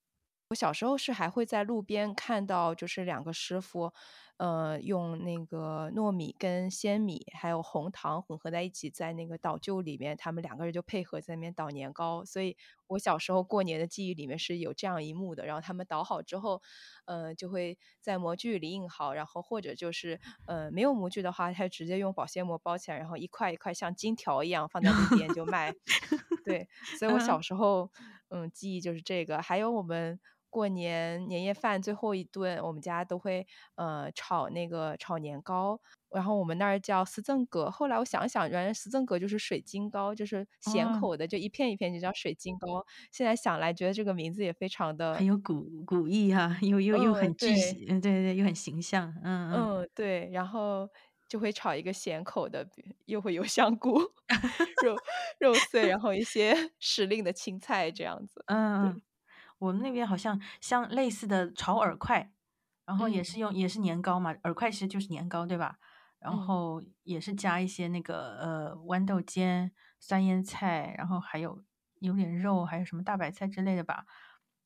Speaker 1: 我小时候是还会在路边看到，就是两个师傅。呃，用那个糯米跟鲜米还有红糖混合在一起，在那个捣臼里面，他们两个人就配合在那边捣年糕。所以我小时候过年的记忆里面是有这样一幕的。然后他们捣好之后，呃，就会在模具里印好，然后或者就是呃没有模具的话，他直接用保鲜膜包起来，然后一块一块像金条一样放在路边就卖。[LAUGHS] 对，所以我小时候嗯记忆就是这个。还有我们。过年年夜饭最后一顿，我们家都会呃炒那个炒年糕，然后我们那儿叫丝曾格。后来我想想，原来丝曾格就是水晶糕，就是咸口的，就一片一片就叫水晶糕。现在想来，觉得这个名字也非常的
Speaker 2: 很有古古意哈，又又又很具，嗯，对对对，又很形象，嗯
Speaker 1: 嗯，对。然后就会炒一个咸口的，[LAUGHS] 又会有香菇、[LAUGHS] 肉肉碎，然后一些 [LAUGHS] 时令的青菜这样子，
Speaker 2: 嗯嗯。我们那边好像像类似的炒饵块，然后也是用也是年糕嘛，饵块其实就是年糕对吧？然后也是加一些那个呃豌豆尖、酸腌菜，然后还有有点肉，还有什么大白菜之类的吧。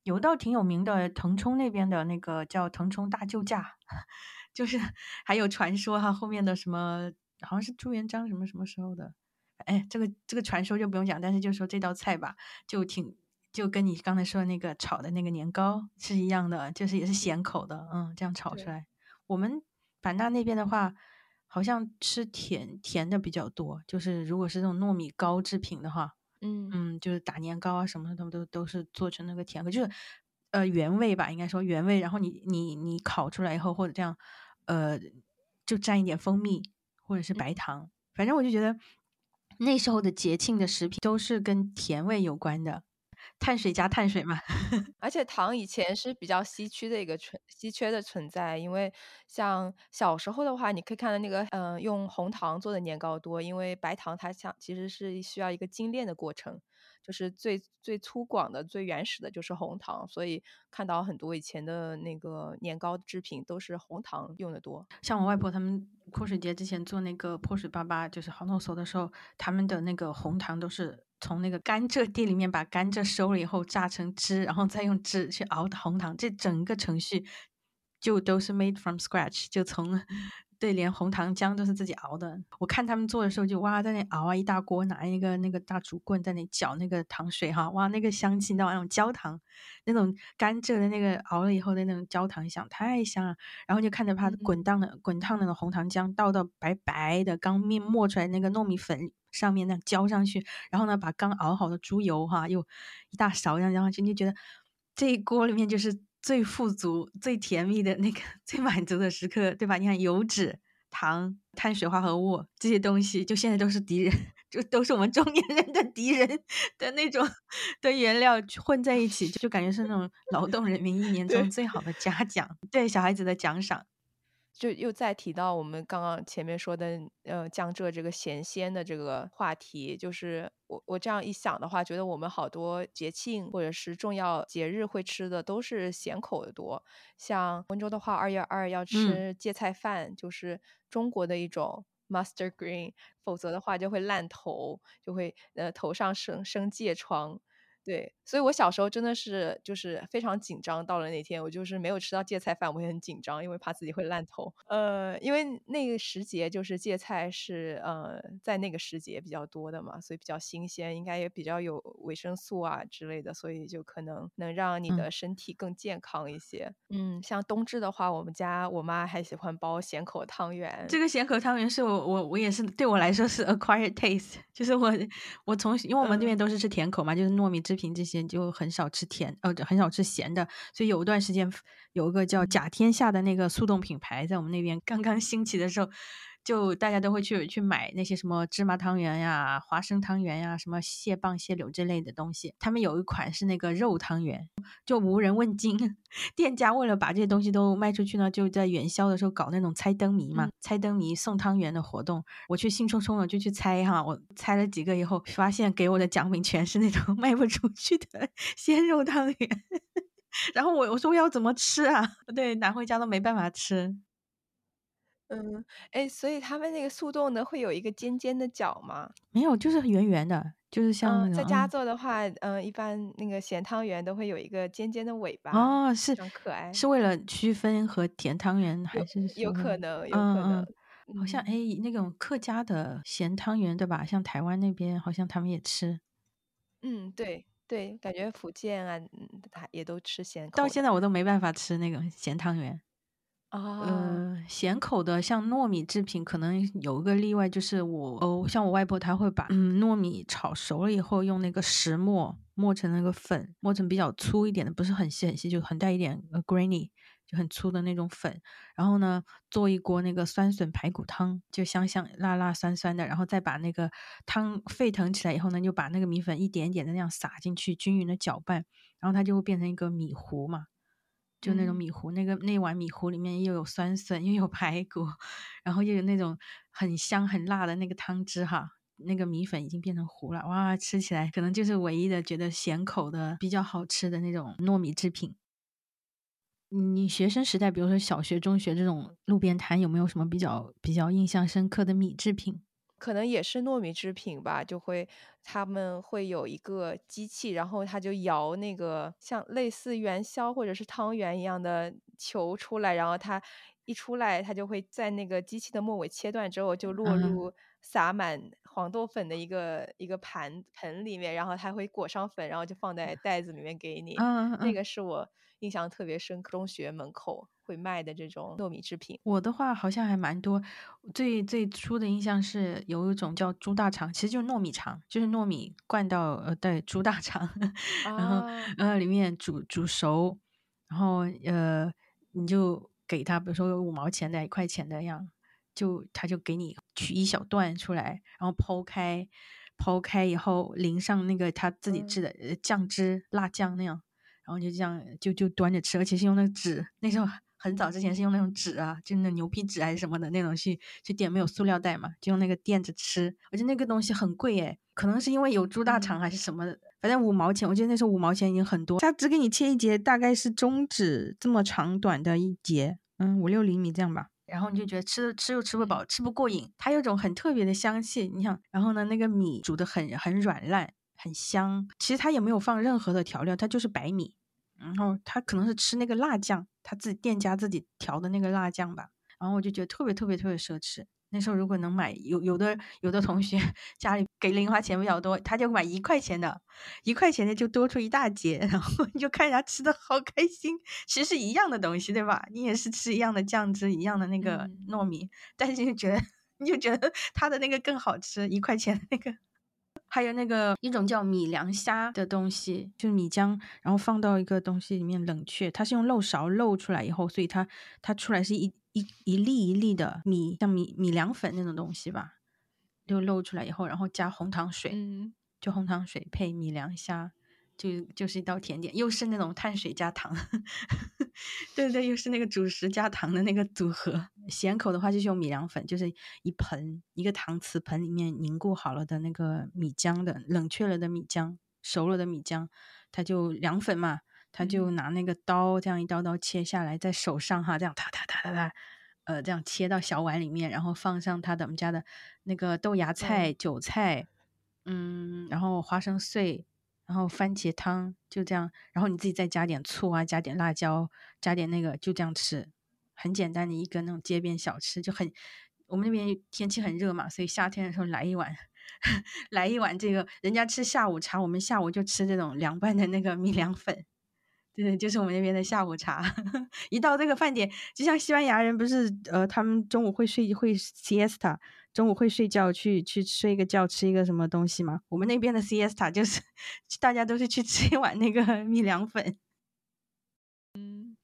Speaker 2: 有道挺有名的腾冲那边的那个叫腾冲大救驾，[LAUGHS] 就是还有传说哈，后面的什么好像是朱元璋什么什么时候的，哎，这个这个传说就不用讲，但是就说这道菜吧，就挺。就跟你刚才说的那个炒的那个年糕是一样的，就是也是咸口的，嗯，这样炒出来。我们版纳那边的话，好像吃甜甜的比较多，就是如果是那种糯米糕制品的话，
Speaker 1: 嗯
Speaker 2: 嗯，就是打年糕啊什么的，都都都是做成那个甜的，就是呃原味吧，应该说原味。然后你你你烤出来以后，或者这样，呃，就蘸一点蜂蜜或者是白糖，反正我就觉得那时候的节庆的食品都是跟甜味有关的。碳水加碳水嘛，[LAUGHS]
Speaker 1: 而且糖以前是比较稀缺的一个存稀缺的存在，因为像小时候的话，你可以看到那个嗯用红糖做的年糕多，因为白糖它像其实是需要一个精炼的过程，就是最最粗犷的、最原始的就是红糖，所以看到很多以前的那个年糕制品都是红糖用的多。
Speaker 2: 像我外婆他们泼水节之前做那个泼水粑粑，就是好弄熟的时候，他们的那个红糖都是。从那个甘蔗地里面把甘蔗收了以后榨成汁，然后再用汁去熬的红糖，这整个程序就都是 made from scratch，就从。对，连红糖浆都是自己熬的。我看他们做的时候，就哇，在那熬啊，一大锅，拿一个那个大竹棍在那搅那个糖水哈，哇，那个香气，那种焦糖，那种甘蔗的那个熬了以后的那种焦糖香，太香了。然后就看着它滚烫的滚烫那种红糖浆倒到白白的刚面磨出来那个糯米粉上面，那浇上去，然后呢，把刚熬好的猪油哈，又一大勺这样浇上去，你就觉得这一锅里面就是。最富足、最甜蜜的那个、[LAUGHS] 最满足的时刻，对吧？你看，油脂、糖、碳水化合物这些东西，就现在都是敌人，[LAUGHS] 就都是我们中年人的敌人 [LAUGHS] 的那种的原料混在一起，就感觉是那种劳动人民一年中最好的嘉奖，对小孩子的奖赏。
Speaker 1: 就又再提到我们刚刚前面说的，呃，江浙这个咸鲜的这个话题，就是我我这样一想的话，觉得我们好多节庆或者是重要节日会吃的都是咸口的多。像温州的话，二月二要吃芥菜饭，就是中国的一种 mustard green，否则的话就会烂头，就会呃头上生生疥疮。对，所以我小时候真的是就是非常紧张。到了那天，我就是没有吃到芥菜饭，我会很紧张，因为怕自己会烂头。呃，因为那个时节就是芥菜是呃在那个时节比较多的嘛，所以比较新鲜，应该也比较有维生素啊之类的，所以就可能能让你的身体更健康一些。嗯，像冬至的话，我们家我妈还喜欢包咸口汤圆。
Speaker 2: 这个咸口汤圆是我我我也是对我来说是 acquired taste，就是我我从因为我们那边都是吃甜口嘛，就是糯米制。平这些，就很少吃甜，呃，很少吃咸的。所以有一段时间，有一个叫甲天下的那个速冻品牌，在我们那边刚刚兴起的时候。就大家都会去去买那些什么芝麻汤圆呀、花生汤圆呀、什么蟹棒、蟹柳这类的东西。他们有一款是那个肉汤圆，就无人问津。[LAUGHS] 店家为了把这些东西都卖出去呢，就在元宵的时候搞那种猜灯谜嘛，猜灯谜送汤圆的活动。我去兴冲冲的就去猜哈，我猜了几个以后，发现给我的奖品全是那种 [LAUGHS] 卖不出去的鲜肉汤圆。[LAUGHS] 然后我我说我要怎么吃啊？对，拿回家都没办法吃。
Speaker 1: 嗯，哎，所以他们那个速冻的会有一个尖尖的角吗？
Speaker 2: 没有，就是圆圆的，就是像那种。
Speaker 1: 在家做的话，嗯，一般那个咸汤圆都会有一个尖尖的尾巴。
Speaker 2: 哦，是，
Speaker 1: 很可爱。
Speaker 2: 是为了区分和甜汤圆还是？
Speaker 1: 有可能，有可能。
Speaker 2: 好像哎，那种客家的咸汤圆对吧？像台湾那边好像他们也吃。
Speaker 1: 嗯，对对，感觉福建啊，他也都吃咸。
Speaker 2: 到现在我都没办法吃那个咸汤圆。
Speaker 1: 呃，
Speaker 2: 咸口的像糯米制品，可能有一个例外，就是我哦，像我外婆，她会把嗯糯米炒熟了以后，用那个石磨磨成那个粉，磨成比较粗一点的，不是很细很细，就很带一点呃 grainy，就很粗的那种粉。然后呢，做一锅那个酸笋排骨汤，就香香辣辣酸酸的。然后再把那个汤沸腾起来以后呢，就把那个米粉一点点的那样撒进去，均匀的搅拌，然后它就会变成一个米糊嘛。就那种米糊，那个那碗米糊里面又有酸笋，又有排骨，然后又有那种很香很辣的那个汤汁哈，那个米粉已经变成糊了，哇，吃起来可能就是唯一的觉得咸口的比较好吃的那种糯米制品。你学生时代，比如说小学、中学这种路边摊，有没有什么比较比较印象深刻的米制品？
Speaker 1: 可能也是糯米制品吧，就会他们会有一个机器，然后他就摇那个像类似元宵或者是汤圆一样的球出来，然后它一出来，它就会在那个机器的末尾切断之后，就落入撒满黄豆粉的一个一个盘盆里面，然后它会裹上粉，然后就放在袋子里面给你。那个是我印象特别深刻，中学门口。会卖的这种糯米制品，
Speaker 2: 我的话好像还蛮多。最最初的印象是有一种叫猪大肠，其实就是糯米肠，就是糯米灌到呃对猪大肠，[LAUGHS] 然后呃里面煮煮熟，然后呃你就给他，比如说五毛钱的、一块钱的样，就他就给你取一小段出来，然后剖开，剖开以后淋上那个他自己制的酱汁、辣酱那样，然后就这样就就端着吃，而且是用那个纸，那时候。很早之前是用那种纸啊，就那牛皮纸还是什么的那种去去垫，没有塑料袋嘛，就用那个垫着吃。而且那个东西很贵诶，可能是因为有猪大肠还是什么的，反正五毛钱，我记得那时候五毛钱已经很多。他只给你切一节，大概是中指这么长短的一节，嗯，五六厘米这样吧。然后你就觉得吃吃又吃不饱，吃不过瘾。它有种很特别的香气，你想，然后呢，那个米煮的很很软烂，很香。其实它也没有放任何的调料，它就是白米。然后他可能是吃那个辣酱，他自己店家自己调的那个辣酱吧。然后我就觉得特别特别特别奢侈。那时候如果能买，有有的有的同学 [LAUGHS] 家里给零花钱比较多，他就买一块钱的，一块钱的就多出一大截，[LAUGHS] 然后你就看人家吃的好开心。其实是一样的东西，对吧？你也是吃一样的酱汁，一样的那个糯米，但是就觉得 [LAUGHS] 你就觉得他的那个更好吃，一块钱那个。还有那个一种叫米凉虾的东西，就是米浆，然后放到一个东西里面冷却。它是用漏勺漏出来以后，所以它它出来是一一一粒一粒的米，像米米凉粉那种东西吧，就漏出来以后，然后加红糖水，
Speaker 1: 嗯，
Speaker 2: 就红糖水配米凉虾。就就是一道甜点，又是那种碳水加糖，[LAUGHS] 对对，又是那个主食加糖的那个组合。咸口的话就是用米凉粉，就是一盆一个搪瓷盆里面凝固好了的那个米浆的冷却了的米浆，熟了的米浆，它就凉粉嘛，他就拿那个刀这样一刀刀切下来，在手上哈这样哒哒哒哒哒，呃这样切到小碗里面，然后放上他的我们家的那个豆芽菜、韭菜，嗯，然后花生碎。然后番茄汤就这样，然后你自己再加点醋啊，加点辣椒，加点那个，就这样吃，很简单的一个那种街边小吃，就很我们那边天气很热嘛，所以夏天的时候来一碗，[LAUGHS] 来一碗这个，人家吃下午茶，我们下午就吃这种凉拌的那个米凉粉，对，就是我们那边的下午茶。[LAUGHS] 一到这个饭点，就像西班牙人不是呃，他们中午会睡会 siesta，中午会睡觉去去睡个觉，吃一个什么东西吗？我们那边的 siesta 就是 [LAUGHS] 大家都是去吃一碗那个 [LAUGHS] 米凉粉。
Speaker 1: 嗯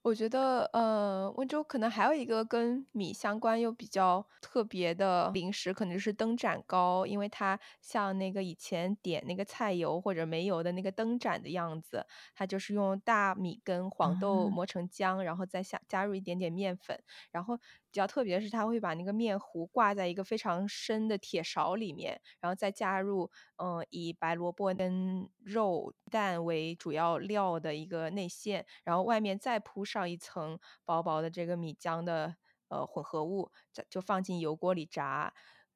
Speaker 1: 我觉得，呃，温州可能还有一个跟米相关又比较特别的零食，可能就是灯盏糕，因为它像那个以前点那个菜油或者煤油的那个灯盏的样子，它就是用大米跟黄豆磨成浆，然后再下加入一点点面粉，然后。比较特别的是，他会把那个面糊挂在一个非常深的铁勺里面，然后再加入嗯以白萝卜跟肉蛋为主要料的一个内馅，然后外面再铺上一层薄薄的这个米浆的呃混合物，就放进油锅里炸，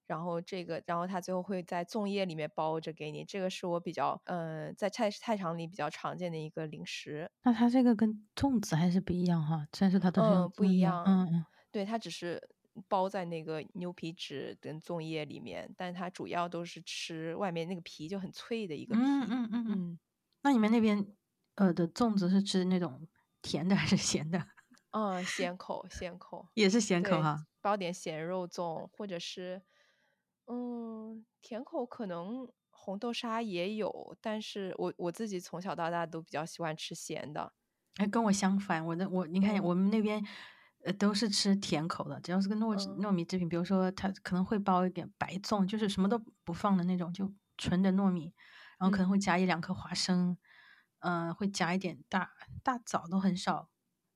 Speaker 1: 然后这个然后它最后会在粽叶里面包着给你，这个是我比较嗯在菜菜场里比较常见的一个零食。
Speaker 2: 那它这个跟粽子还是不一样哈，虽然说它都是
Speaker 1: 不一
Speaker 2: 样，嗯嗯。
Speaker 1: 对，它只是包在那个牛皮纸跟粽叶里面，但它主要都是吃外面那个皮就很脆的一个皮。
Speaker 2: 嗯嗯嗯嗯。那你们那边呃的粽子是吃那种甜的还是咸的？[LAUGHS]
Speaker 1: 嗯，咸口，咸口。
Speaker 2: 也是咸口哈。
Speaker 1: 包点咸肉粽，或者是嗯甜口，可能红豆沙也有，但是我我自己从小到大都比较喜欢吃咸的。
Speaker 2: 哎，跟我相反，我的我你看我们那边。呃，都是吃甜口的，只要是个糯糯米制品，比如说它可能会包一点白粽，就是什么都不放的那种，就纯的糯米，然后可能会加一两颗花生，嗯，会加一点大大枣都很少，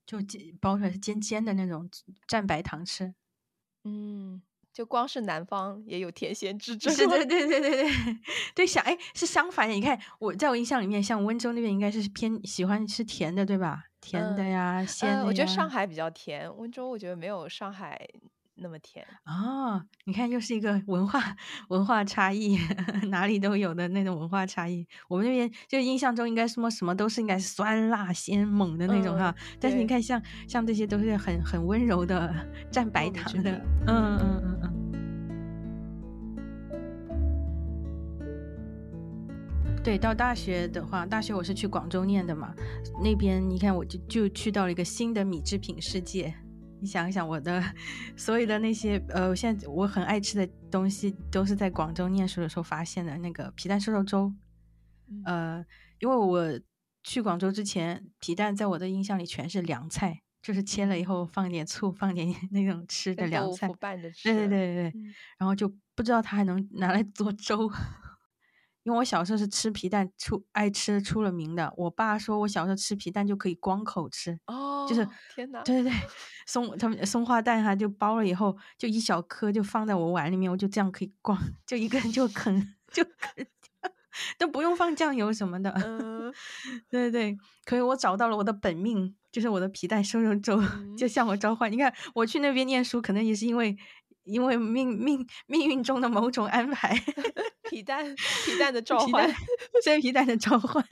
Speaker 2: 就包出来是尖尖的那种，蘸白糖吃，
Speaker 1: 嗯。就光是南方也有甜咸之争，
Speaker 2: 是，对对对对对对，[LAUGHS] 想哎是相反的。你看我在我印象里面，像温州那边应该是偏喜欢吃甜的，对吧？甜的呀，鲜的呀。
Speaker 1: 我觉得上海比较甜，温州我觉得没有上海。那么甜
Speaker 2: 哦！你看，又是一个文化文化差异，[LAUGHS] 哪里都有的那种文化差异。我们那边就印象中应该什么什么都是应该是酸辣鲜猛的那种哈，但是你看像像这些都是很很温柔的 [LAUGHS] 蘸白糖的，嗯嗯嗯对，到大学的话，大学我是去广州念的嘛，那边你看我就就去到了一个新的米制品世界。你想一想，我的所有的那些呃，现在我很爱吃的东西，都是在广州念书的时候发现的。那个皮蛋瘦肉粥，呃，因为我去广州之前，皮蛋在我的印象里全是凉菜，就是切了以后放点醋，放点 [LAUGHS] 那种吃的凉菜，
Speaker 1: 拌着吃。
Speaker 2: 对对对对对，然后就不知道它还能拿来做粥。[LAUGHS] 因为我小时候是吃皮蛋出爱吃出了名的，我爸说我小时候吃皮蛋就可以光口吃，
Speaker 1: 哦，
Speaker 2: 就是
Speaker 1: 天哪，
Speaker 2: 对对对，松他们松花蛋哈就包了以后就一小颗就放在我碗里面，我就这样可以光就一个人就啃 [LAUGHS] 就啃，都不用放酱油什么的，嗯，对对对，可以我找到了我的本命，就是我的皮蛋瘦肉粥，[LAUGHS] 就向我召唤。你看我去那边念书，可能也是因为。因为命命命运中的某种安排，[LAUGHS]
Speaker 1: 皮蛋 [LAUGHS] 皮蛋的召唤，
Speaker 2: 这 [LAUGHS] 皮蛋的召唤，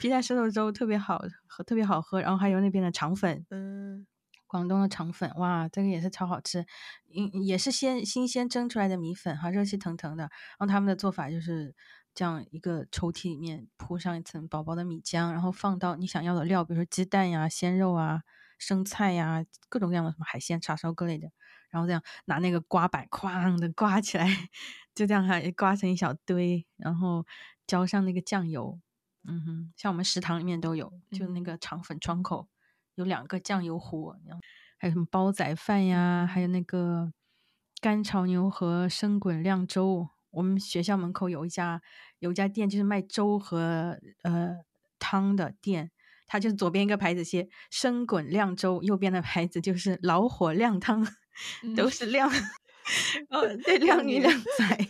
Speaker 2: 皮蛋瘦肉粥特别好喝，特别好喝。然后还有那边的肠粉，嗯，广东的肠粉，哇，这个也是超好吃，也也是鲜新鲜蒸出来的米粉，哈，热气腾腾的。然后他们的做法就是这样一个抽屉里面铺上一层薄薄的米浆，然后放到你想要的料，比如说鸡蛋呀、鲜肉啊、生菜呀，各种各样的什么海鲜、叉烧各类的。然后这样拿那个刮板哐的刮起来，[LAUGHS] 就这样哈，刮成一小堆，然后浇上那个酱油，嗯哼，像我们食堂里面都有，就那个肠粉窗口有两个酱油壶，还有什么煲仔饭呀，还有那个干炒牛河、生滚靓粥。我们学校门口有一家有一家店，就是卖粥和呃汤的店，它就是左边一个牌子写生滚靓粥，右边的牌子就是老火靓汤。都是靓，哦，对，靓女靓仔。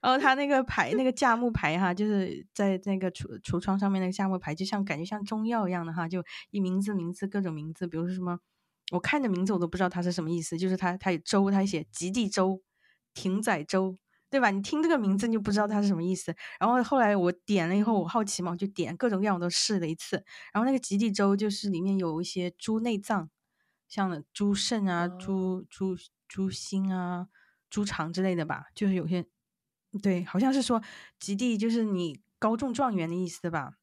Speaker 2: 然后他那个牌，那个价目牌哈，就是在那个橱橱窗上面那个价目牌，就像感觉像中药一样的哈，就一名字名字各种名字，比如说什么，我看着名字我都不知道它是什么意思，就是它它有粥，它写极地粥、艇仔粥，对吧？你听这个名字你就不知道它是什么意思。然后后来我点了以后，我好奇嘛，我就点各种各样我都试了一次。然后那个极地粥就是里面有一些猪内脏。像猪肾啊、猪猪猪心啊、猪肠之类的吧，就是有些对，好像是说极地就是你高中状元的意思吧。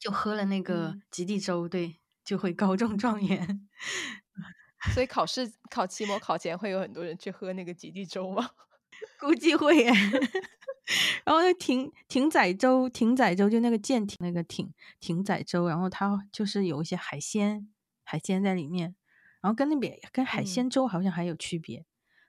Speaker 2: 就喝了那个极地粥，对，就会高中状元。[LAUGHS]
Speaker 1: 所以考试考期末考前会有很多人去喝那个极地粥吗？[LAUGHS]
Speaker 2: 估计会。[LAUGHS] 然后那艇艇仔粥，艇仔粥就那个舰艇那个艇艇仔粥，然后它就是有一些海鲜海鲜在里面，然后跟那边跟海鲜粥好像还有区别，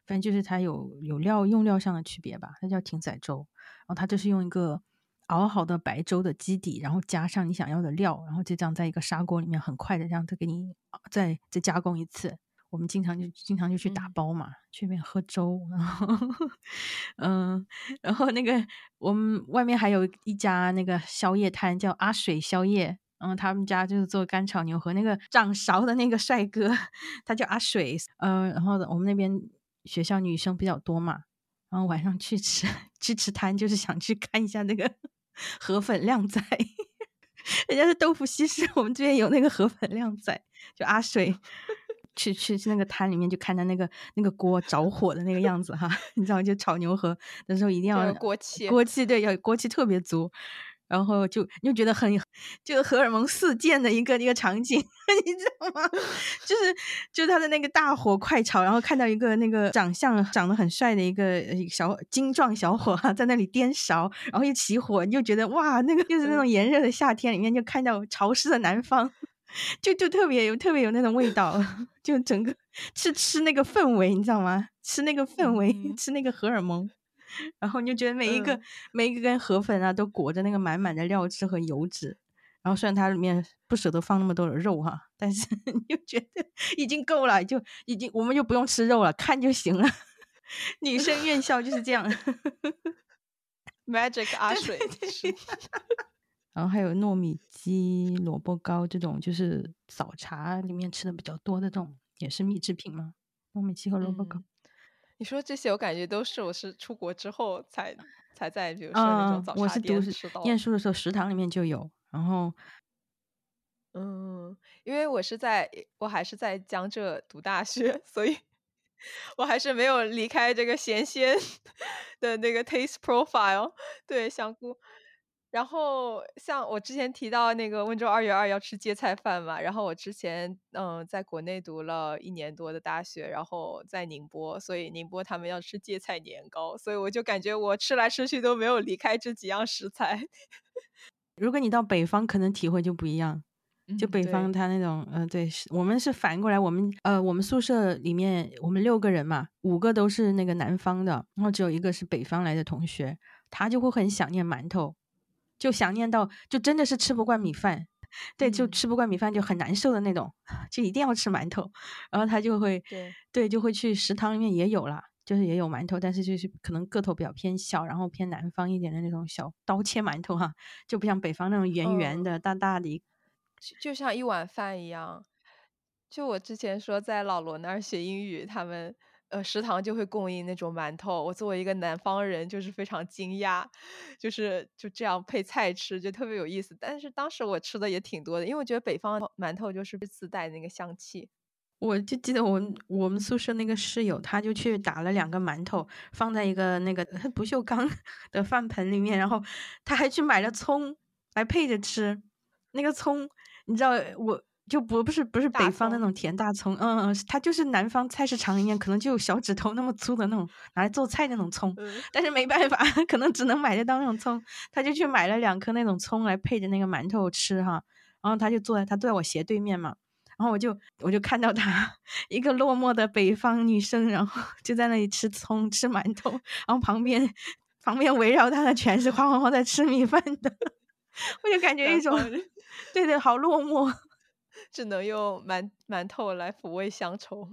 Speaker 2: 反正就是它有有料用料上的区别吧。它叫艇仔粥，然后它就是用一个熬好的白粥的基底，然后加上你想要的料，然后就这样在一个砂锅里面很快的这样子给你再再加工一次。我们经常就经常就去打包嘛，去那边喝粥，然后，嗯，然后那个我们外面还有一家那个宵夜摊叫阿水宵夜，然后他们家就是做干炒牛河，那个掌勺的那个帅哥，[LAUGHS] 他叫阿水，呃，然后我们那边学校女生比较多嘛，然后晚上去吃去吃摊，就是想去看一下那个 [LAUGHS] 河粉靓仔，[LAUGHS] 人家是豆腐西施，我们这边有那个河粉靓仔，就阿水。去去去那个摊里面，就看他那个那个锅着火的那个样子哈，你知道，就炒牛河的时候一定要
Speaker 1: 锅气，
Speaker 2: 锅气对，要锅气特别足，然后就就觉得很就荷尔蒙四溅的一个一个场景，[LAUGHS] 你知道吗？就是就是他的那个大火快炒，然后看到一个那个长相长得很帅的一个小精壮小伙哈，在那里颠勺，然后一起火，你就觉得哇，那个就是那种炎热的夏天里面，就看到潮湿的南方。[LAUGHS] 就就特别有特别有那种味道，[LAUGHS] 就整个是吃那个氛围，你知道吗？吃那个氛围，吃那个荷尔蒙，然后你就觉得每一个每一个根河粉啊，都裹着那个满满的料汁和油脂。然后虽然它里面不舍得放那么多的肉哈，但是 [LAUGHS] 你就觉得已经够了，就已经我们就不用吃肉了，看就行了。[LAUGHS] 女生院校就是这样
Speaker 1: ，Magic [LAUGHS] 阿水。
Speaker 2: 然后还有糯米鸡、萝卜糕这种，就是早茶里面吃的比较多的这种，也是蜜制品吗？糯米鸡和萝卜糕。
Speaker 1: 你说这些，我感觉都是我是出国之后才才在，比如说那种早茶店吃到。
Speaker 2: 念书的时候，食堂里面就有。然后，
Speaker 1: 嗯，因为我是在，我还是在江浙读大学，[LAUGHS] 所以我还是没有离开这个 [LAUGHS] 咸鲜的那个 taste profile。对，香菇。然后像我之前提到那个温州二月二要吃芥菜饭嘛，然后我之前嗯在国内读了一年多的大学，然后在宁波，所以宁波他们要吃芥菜年糕，所以我就感觉我吃来吃去都没有离开这几样食材。[LAUGHS]
Speaker 2: 如果你到北方，可能体会就不一样。就北方他那种嗯对，我们是反过来，我们呃我们宿舍里面我们六个人嘛，五个都是那个南方的，然后只有一个是北方来的同学，他就会很想念馒头。就想念到，就真的是吃不惯米饭，对，就吃不惯米饭就很难受的那种，[LAUGHS] 就一定要吃馒头。然后他就会，
Speaker 1: 对，
Speaker 2: 对，就会去食堂里面也有啦，就是也有馒头，但是就是可能个头比较偏小，然后偏南方一点的那种小刀切馒头哈，就不像北方那种圆圆的、大大的，
Speaker 1: 就像一碗饭一样。就我之前说在老罗那儿学英语，他们。呃，食堂就会供应那种馒头。我作为一个南方人，就是非常惊讶，就是就这样配菜吃，就特别有意思。但是当时我吃的也挺多的，因为我觉得北方馒头就是自带那个香气。
Speaker 2: 我就记得我们我们宿舍那个室友，他就去打了两个馒头，放在一个那个不锈钢的饭盆里面，然后他还去买了葱来配着吃。那个葱，你知道我。就不不是不是北方那种甜大葱，嗯嗯，它就是南方菜市场里面可能就有小指头那么粗的那种拿来做菜那种葱，[LAUGHS] 但是没办法，可能只能买得到那种葱，他就去买了两颗那种葱来配着那个馒头吃哈，然后他就坐在他坐在我斜对面嘛，然后我就我就看到他一个落寞的北方女生，然后 [LAUGHS] 就在那里吃葱吃馒头，然后旁边旁边围绕他的全是哗哗哗在吃米饭的，[LAUGHS] 我就感觉一种对对好落寞。
Speaker 1: 只能用馒馒头来抚慰乡愁。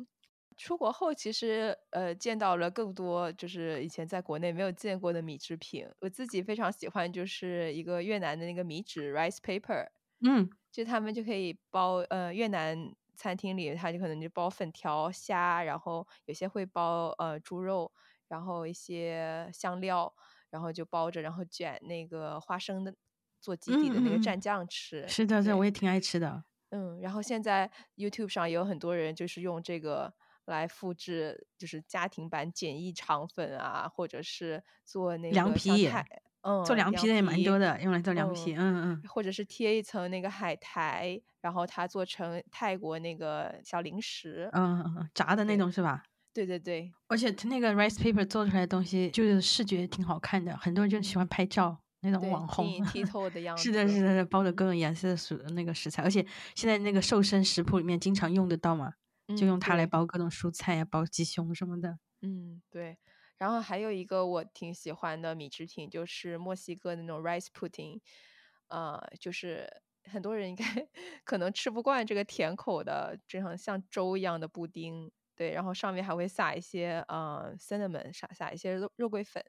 Speaker 1: 出国后，其实呃见到了更多，就是以前在国内没有见过的米制品。我自己非常喜欢，就是一个越南的那个米纸 （rice paper）。
Speaker 2: 嗯，
Speaker 1: 就他们就可以包呃越南餐厅里，他就可能就包粉条、虾，然后有些会包呃猪肉，然后一些香料，然后就包着，然后卷那个花生的做基底的那个蘸酱吃。
Speaker 2: 是的，这我也挺爱吃的。
Speaker 1: 嗯，然后现在 YouTube 上也有很多人就是用这个来复制，就是家庭版简易肠粉啊，或者是做那个
Speaker 2: 凉皮。
Speaker 1: 嗯，
Speaker 2: 做凉皮的也蛮多的，用来做凉皮，嗯嗯，
Speaker 1: 或者是贴一层那个海苔，然后它做成泰国那个小零食，
Speaker 2: 嗯嗯，炸的那种是吧？
Speaker 1: 对对对，
Speaker 2: 而且它那个 rice paper 做出来的东西，就是视觉挺好看的，很多人就喜欢拍照那种网红
Speaker 1: 剔透的样子，
Speaker 2: 是的，是的，包着各种颜色的食那个食材，而且现在那个瘦身食谱里面经常用得到嘛，就用它来包各种蔬菜啊，包鸡胸什么的，
Speaker 1: 嗯，对。然后还有一个我挺喜欢的米制品，就是墨西哥的那种 rice pudding，呃，就是很多人应该可能吃不惯这个甜口的，这样像粥一样的布丁，对，然后上面还会撒一些呃 cinnamon，撒撒一些肉肉桂粉。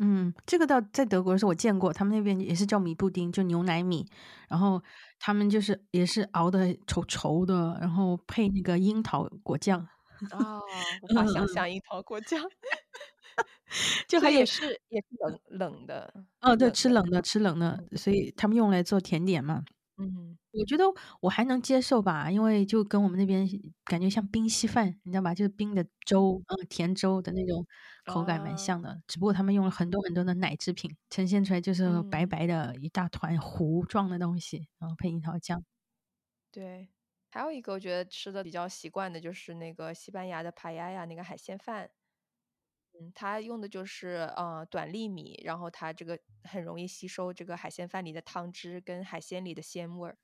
Speaker 2: 嗯，这个到在德国的时候我见过，他们那边也是叫米布丁，就牛奶米，然后他们就是也是熬的稠稠的，然后配那个樱桃果酱。
Speaker 1: 哦，无法想象樱桃果酱。[LAUGHS]
Speaker 2: 就还
Speaker 1: 也是也是冷冷的，
Speaker 2: 哦，对，吃冷的吃冷的，所以他们用来做甜点嘛。
Speaker 1: 嗯，
Speaker 2: 我觉得我还能接受吧，因为就跟我们那边感觉像冰稀饭，你知道吧？就是冰的粥，嗯，甜粥的那种口感蛮像的。只不过他们用了很多很多的奶制品，呈现出来就是白白的一大团糊状的东西，然后配樱桃酱。
Speaker 1: 对，还有一个我觉得吃的比较习惯的就是那个西班牙的帕亚呀，那个海鲜饭。嗯，它用的就是呃短粒米，然后它这个很容易吸收这个海鲜饭里的汤汁跟海鲜里的鲜味儿。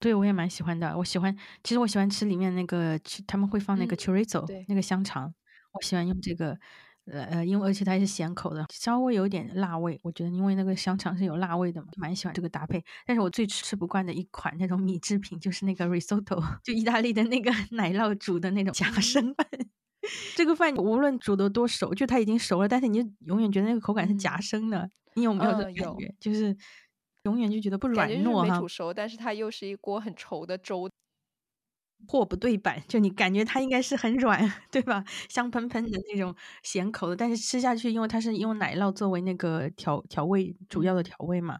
Speaker 2: 对，我也蛮喜欢的。我喜欢，其实我喜欢吃里面那个，他们会放那个 chorizo，那个香肠。我喜欢用这个，呃呃，因为而且它是咸口的，稍微有点辣味。我觉得因为那个香肠是有辣味的嘛，蛮喜欢这个搭配。但是我最吃不惯的一款那种米制品就是那个 risotto，[LAUGHS] 就意大利的那个奶酪煮的那种夹生饭。这个饭无论煮的多熟，就它已经熟了，但是你就永远觉得那个口感是夹生的。你有没有这种感觉？就是永远就觉得不软糯
Speaker 1: 哈。没煮熟，但是它又是一锅很稠的粥，
Speaker 2: 货不对版。就你感觉它应该是很软，[LAUGHS] 对吧？香喷喷的那种咸口的，但是吃下去，因为它是用奶酪作为那个调调味主要的调味嘛，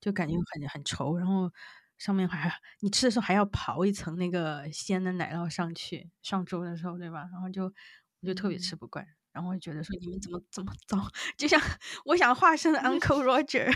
Speaker 2: 就感觉很很稠，然后。上面还你吃的时候还要刨一层那个鲜的奶酪上去，上桌的时候对吧？然后就我就特别吃不惯，然后我就觉得说你们怎么这么糟？[LAUGHS] 就像 [LAUGHS] 我想化身 Uncle Roger，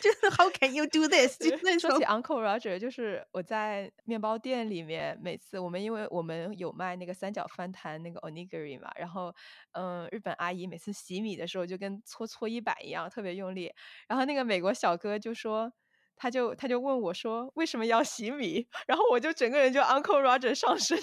Speaker 2: 就是 How can you do this？就那
Speaker 1: 说起 Uncle Roger，就是我在面包店里面，每次我们因为我们有卖那个三角翻弹那个 Onigiri 嘛，然后嗯，日本阿姨每次洗米的时候就跟搓搓衣板一样，特别用力，然后那个美国小哥就说。他就他就问我说：“为什么要洗米？” [LAUGHS] 然后我就整个人就 Uncle Roger 上身。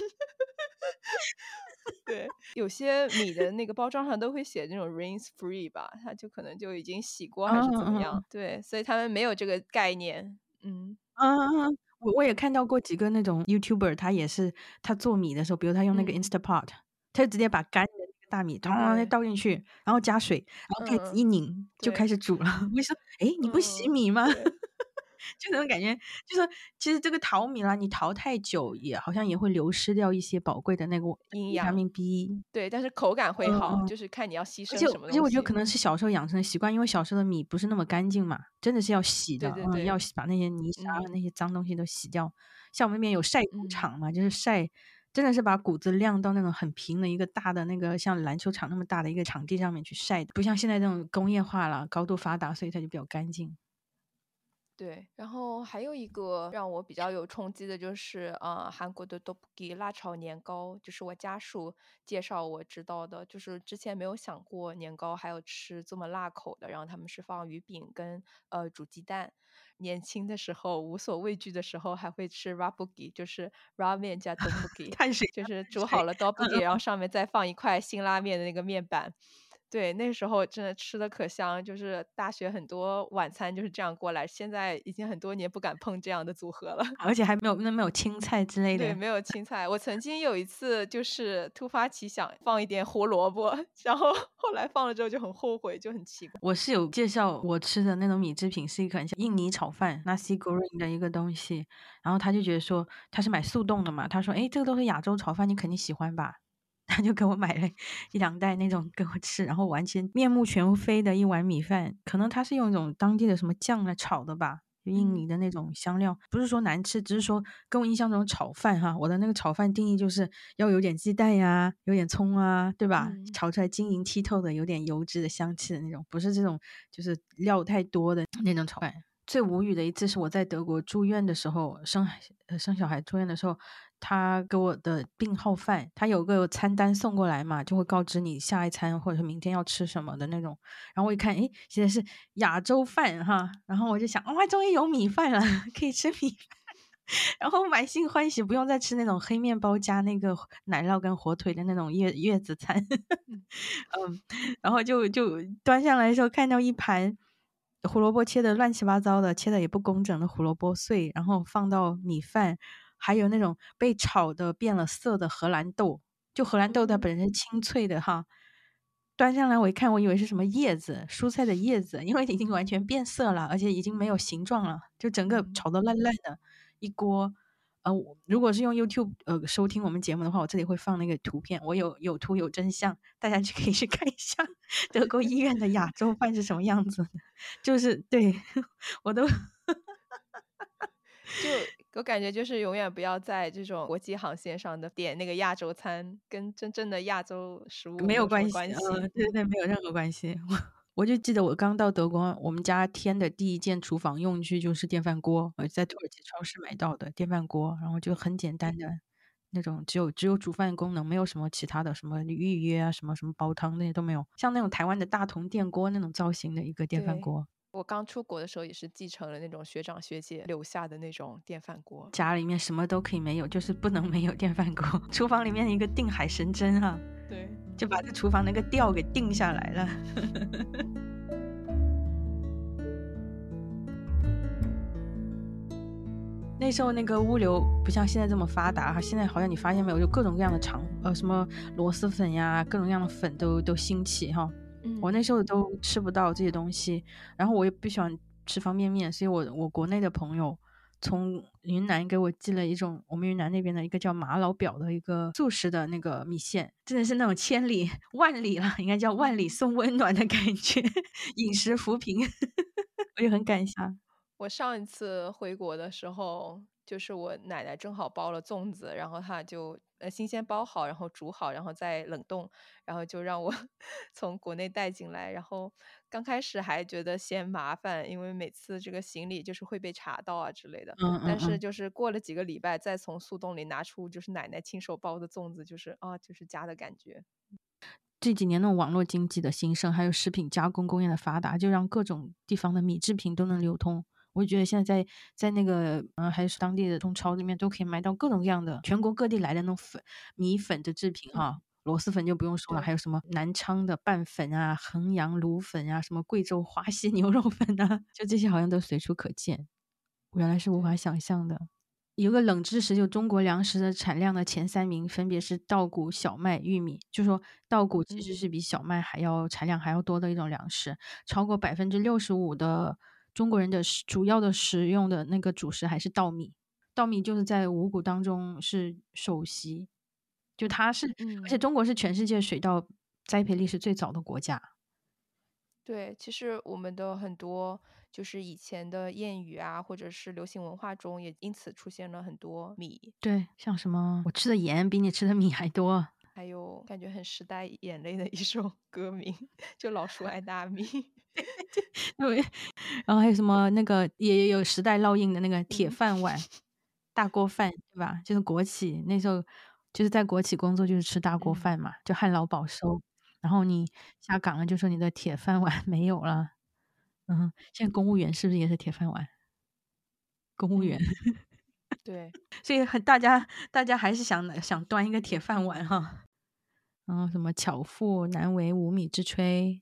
Speaker 1: 对，有些米的那个包装上都会写那种 rinse free 吧，它就可能就已经洗过还是怎么样？对，所以他们没有这个概念。嗯
Speaker 2: 嗯，我我也看到过几个那种 YouTuber，他也是他做米的时候，比如他用那个 Instapot，他就直接把干的那个大米咚再倒进去，然后加水，然后盖子一拧就开始煮了。我说：“哎，你不洗米吗？”就那种感觉，就是其实这个淘米啦，你淘太久也好像也会流失掉一些宝贵的那个
Speaker 1: 营养，维他
Speaker 2: 命 B。
Speaker 1: 对，但是口感会好，就是看你要牺牲什么。
Speaker 2: 而且我觉得可能是小时候养成的习惯，因为小时候的米不是那么干净嘛，真的是要洗的，
Speaker 1: 嗯，
Speaker 2: 要把那些泥沙、那些脏东西都洗掉。像我们那边有晒谷场嘛，就是晒，真的是把谷子晾到那种很平的一个大的那个像篮球场那么大的一个场地上面去晒的，不像现在这种工业化了、高度发达，所以它就比较干净。
Speaker 1: 对，然后还有一个让我比较有冲击的就是，呃，韩国的 Dokki 辣炒年糕，就是我家属介绍我知道的，就是之前没有想过年糕还有吃这么辣口的。然后他们是放鱼饼跟呃煮鸡蛋。年轻的时候无所畏惧的时候，还会吃 Rabugi，就是 Ramen 加 [LAUGHS] Dokki，
Speaker 2: 碳水，
Speaker 1: 就是煮好了 Dokki，然后上面再放一块辛拉面的那个面板。对，那时候真的吃的可香，就是大学很多晚餐就是这样过来。现在已经很多年不敢碰这样的组合了，
Speaker 2: 而且还没有那没有青菜之类的。
Speaker 1: 对，没有 [LAUGHS] 青菜。我曾经有一次就是突发奇想放一点胡萝卜，[LAUGHS] 然后后来放了之后就很后悔，就很奇怪。
Speaker 2: 我是有介绍我吃的那种米制品是一个很像印尼炒饭 nasi goreng 的一个东西，然后他就觉得说他是买速冻的嘛，他说哎这个都是亚洲炒饭，你肯定喜欢吧。他就给我买了一两袋那种给我吃，然后完全面目全非的一碗米饭，可能他是用一种当地的什么酱来炒的吧，印尼的那种香料，不是说难吃，只是说跟我印象中炒饭哈，我的那个炒饭定义就是要有点鸡蛋呀，有点葱啊，对吧？炒出来晶莹剔透的，有点油脂的香气的那种，不是这种就是料太多的那种炒饭。最无语的一次是我在德国住院的时候，生呃生小孩住院的时候。他给我的病号饭，他有个餐单送过来嘛，就会告知你下一餐或者是明天要吃什么的那种。然后我一看，诶，现在是亚洲饭哈，然后我就想，哇，终于有米饭了，[LAUGHS] 可以吃米饭。然后满心欢喜，不用再吃那种黑面包加那个奶酪跟火腿的那种月月子餐。[LAUGHS] 嗯，然后就就端上来的时候，看到一盘胡萝卜切的乱七八糟的，切的也不工整的胡萝卜碎，然后放到米饭。还有那种被炒的变了色的荷兰豆，就荷兰豆它本身清脆的哈，端上来我一看，我以为是什么叶子，蔬菜的叶子，因为已经完全变色了，而且已经没有形状了，就整个炒的烂烂的一锅。呃，如果是用 YouTube 呃收听我们节目的话，我这里会放那个图片，我有有图有真相，大家去 [LAUGHS] 可以去看一下德国医院的亚洲饭是什么样子的，就是对 [LAUGHS] 我都 [LAUGHS]
Speaker 1: 就。我感觉就是永远不要在这种国际航线上的点那个亚洲餐，跟真正的亚洲食物
Speaker 2: 没有
Speaker 1: 关
Speaker 2: 系。嗯，对对，没有任何关系。我 [LAUGHS] 我就记得我刚到德国，我们家添的第一件厨房用具就是电饭锅，我在土耳其超市买到的电饭锅，然后就很简单的那种，只有只有煮饭功能，没有什么其他的，什么预约啊，什么什么煲汤那些都没有，像那种台湾的大同电锅那种造型的一个电饭锅。
Speaker 1: 我刚出国的时候也是继承了那种学长学姐留下的那种电饭锅，
Speaker 2: 家里面什么都可以没有，就是不能没有电饭锅。[LAUGHS] 厨房里面一个定海神针啊，
Speaker 1: 对，
Speaker 2: 就把这厨房那个调给定下来了。[LAUGHS] 那时候那个物流不像现在这么发达哈，现在好像你发现没有，就各种各样的厂呃什么螺蛳粉呀，各种各样的粉都都兴起哈。我那时候都吃不到这些东西，然后我也不喜欢吃方便面，所以我我国内的朋友从云南给我寄了一种我们云南那边的一个叫马老表的一个素食的那个米线，真的是那种千里万里了，应该叫万里送温暖的感觉，饮食扶贫，[LAUGHS] 我也很感谢。
Speaker 1: 我上一次回国的时候。就是我奶奶正好包了粽子，然后她就呃新鲜包好，然后煮好，然后再冷冻，然后就让我 [LAUGHS] 从国内带进来。然后刚开始还觉得嫌麻烦，因为每次这个行李就是会被查到啊之类的。
Speaker 2: 嗯
Speaker 1: 但是就是过了几个礼拜，再从速冻里拿出就是奶奶亲手包的粽子，就是啊，就是家的感觉。
Speaker 2: 这几年那种网络经济的兴盛，还有食品加工工业的发达，就让各种地方的米制品都能流通。我觉得现在在在那个嗯，还是当地的中超里面都可以买到各种各样的全国各地来的那种粉米粉的制品哈，螺蛳粉就不用说了，还有什么南昌的拌粉啊，衡阳卤粉啊，什么贵州花溪牛肉粉啊，[LAUGHS] 就这些好像都随处可见，原来是无法想象的。有个冷知识，就中国粮食的产量的前三名分别是稻谷、小麦、玉米，就说稻谷其实是比小麦还要产量还要多的一种粮食，超过百分之六十五的。中国人的主要的食用的那个主食还是稻米，稻米就是在五谷当中是首席，就它是，而且中国是全世界水稻栽培历史最早的国家。
Speaker 1: 对，其实我们的很多就是以前的谚语啊，或者是流行文化中，也因此出现了很多米。
Speaker 2: 对，像什么我吃的盐比你吃的米还多，
Speaker 1: 还有感觉很时代眼泪的一首歌名，[LAUGHS] 就老鼠爱大米。[LAUGHS]
Speaker 2: 对，然后还有什么那个也有时代烙印的那个铁饭碗、大锅饭，对吧？就是国企那时候就是在国企工作，就是吃大锅饭嘛，就旱涝保收。然后你下岗了，就说你的铁饭碗没有了。嗯，现在公务员是不是也是铁饭碗？公务员，[LAUGHS]
Speaker 1: 对，
Speaker 2: 所以很大家大家还是想想端一个铁饭碗哈。然 [LAUGHS] 后什么巧妇难为无米之炊。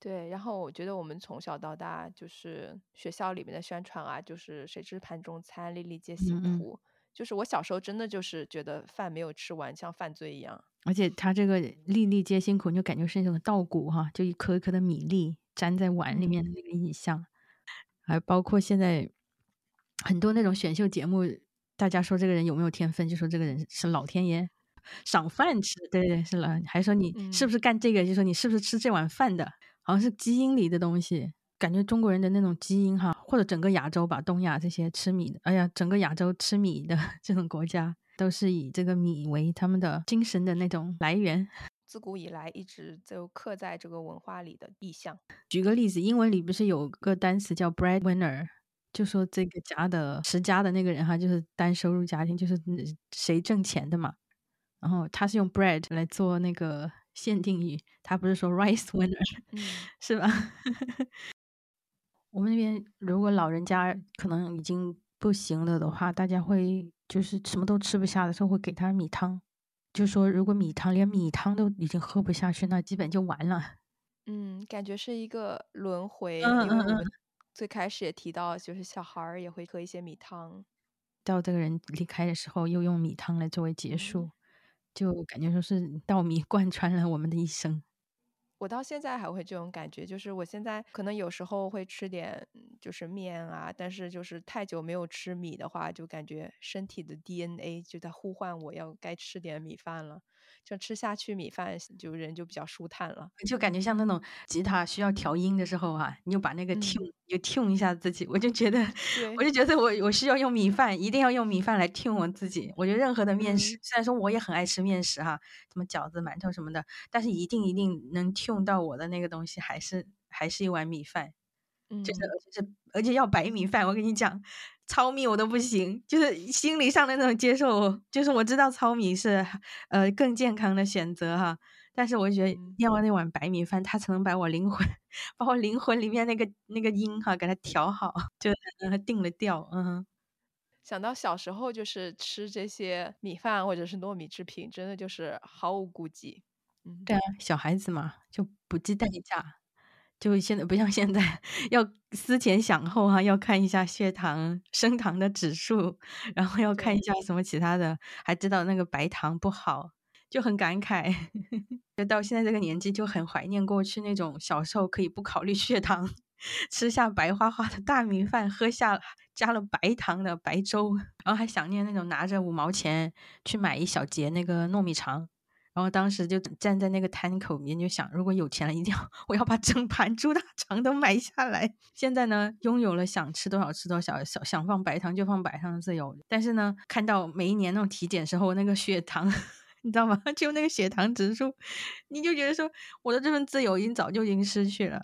Speaker 1: 对，然后我觉得我们从小到大就是学校里面的宣传啊，就是谁知盘中餐，粒粒皆辛苦。就是我小时候真的就是觉得饭没有吃完像犯罪一样。
Speaker 2: 而且他这个粒粒皆辛苦，你就感觉是那种稻谷哈，就一颗一颗的米粒粘在碗里面的那个印象。还包括现在很多那种选秀节目，大家说这个人有没有天分，就说这个人是老天爷赏饭吃。对对，是了，还说你是不是干这个，就说你是不是吃这碗饭的。好像是基因里的东西，感觉中国人的那种基因哈，或者整个亚洲吧，东亚这些吃米的，哎呀，整个亚洲吃米的 [LAUGHS] 这种国家，都是以这个米为他们的精神的那种来源。
Speaker 1: 自古以来一直就刻在这个文化里的意象。
Speaker 2: 举个例子，英文里不是有个单词叫 breadwinner，就说这个家的持家的那个人哈，就是单收入家庭，就是谁挣钱的嘛。然后他是用 bread 来做那个限定语，他不是说 rice winner，[LAUGHS] 是吧？[LAUGHS] 我们那边如果老人家可能已经不行了的话，大家会就是什么都吃不下的时候，会给他米汤。就说如果米汤连米汤都已经喝不下去，那基本就完了。
Speaker 1: 嗯，感觉是一个轮回，因为我们最开始也提到，就是小孩儿也会喝一些米汤，
Speaker 2: 到这个人离开的时候，又用米汤来作为结束，就感觉说是稻米 [LAUGHS] 贯穿了我们的一生。
Speaker 1: 我到现在还会这种感觉，就是我现在可能有时候会吃点就是面啊，但是就是太久没有吃米的话，就感觉身体的 DNA 就在呼唤我要该吃点米饭了。就吃下去米饭，就人就比较舒坦了，
Speaker 2: 就感觉像那种吉他需要调音的时候啊，你就把那个 tune 就 tune 一下自己，我就觉得，[LAUGHS] 我就觉得我我需要用米饭，一定要用米饭来 tune 我自己。我觉得任何的面食，虽然说我也很爱吃面食哈，什么饺子、馒头什么的，但是一定一定能 tune 到我的那个东西，还是还是一碗米饭，就是而且是而且要白米饭。我跟你讲。糙米我都不行，就是心理上的那种接受，就是我知道糙米是呃更健康的选择哈，但是我觉得要那碗白米饭，它才能把我灵魂，[LAUGHS] 把我灵魂里面那个那个音哈给它调好，就让它定了调。嗯，
Speaker 1: 想到小时候就是吃这些米饭或者是糯米制品，真的就是毫无顾忌。
Speaker 2: 嗯，对啊，小孩子嘛就不计代价。就现在不像现在要思前想后哈，要看一下血糖、升糖的指数，然后要看一下什么其他的，还知道那个白糖不好，就很感慨。[LAUGHS] 就到现在这个年纪，就很怀念过去那种小时候可以不考虑血糖，[LAUGHS] 吃下白花花的大米饭，喝下加了白糖的白粥，然后还想念那种拿着五毛钱去买一小节那个糯米肠。然后当时就站在那个摊口边，就想，如果有钱了，一定要我要把整盘猪大肠都买下来。现在呢，拥有了想吃多少吃多少，想想放白糖就放白糖的自由。但是呢，看到每一年那种体检时候那个血糖，[LAUGHS] 你知道吗？[LAUGHS] 就那个血糖指数，你就觉得说，我的这份自由已经早就已经失去了，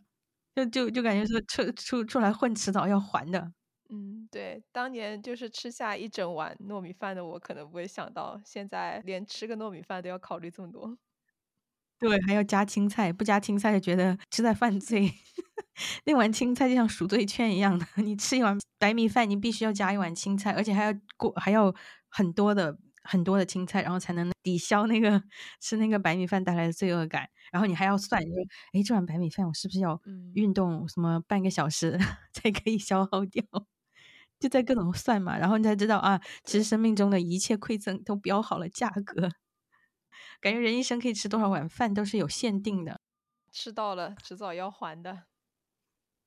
Speaker 2: 就就就感觉说出出出来混，迟早要还的。
Speaker 1: 嗯，对，当年就是吃下一整碗糯米饭的我，可能不会想到现在连吃个糯米饭都要考虑这么多。
Speaker 2: 对，还要加青菜，不加青菜就觉得是在犯罪。[LAUGHS] 那碗青菜就像赎罪券一样的，[LAUGHS] 你吃一碗白米饭，你必须要加一碗青菜，而且还要过还要很多的很多的青菜，然后才能抵消那个吃那个白米饭带来的罪恶感。然后你还要算，你说，哎，这碗白米饭我是不是要运动什么半个小时 [LAUGHS] 才可以消耗掉？就在各种算嘛，然后你才知道啊，其实生命中的一切馈赠都标好了价格。感觉人一生可以吃多少碗饭都是有限定的，
Speaker 1: 吃到了迟早要还的，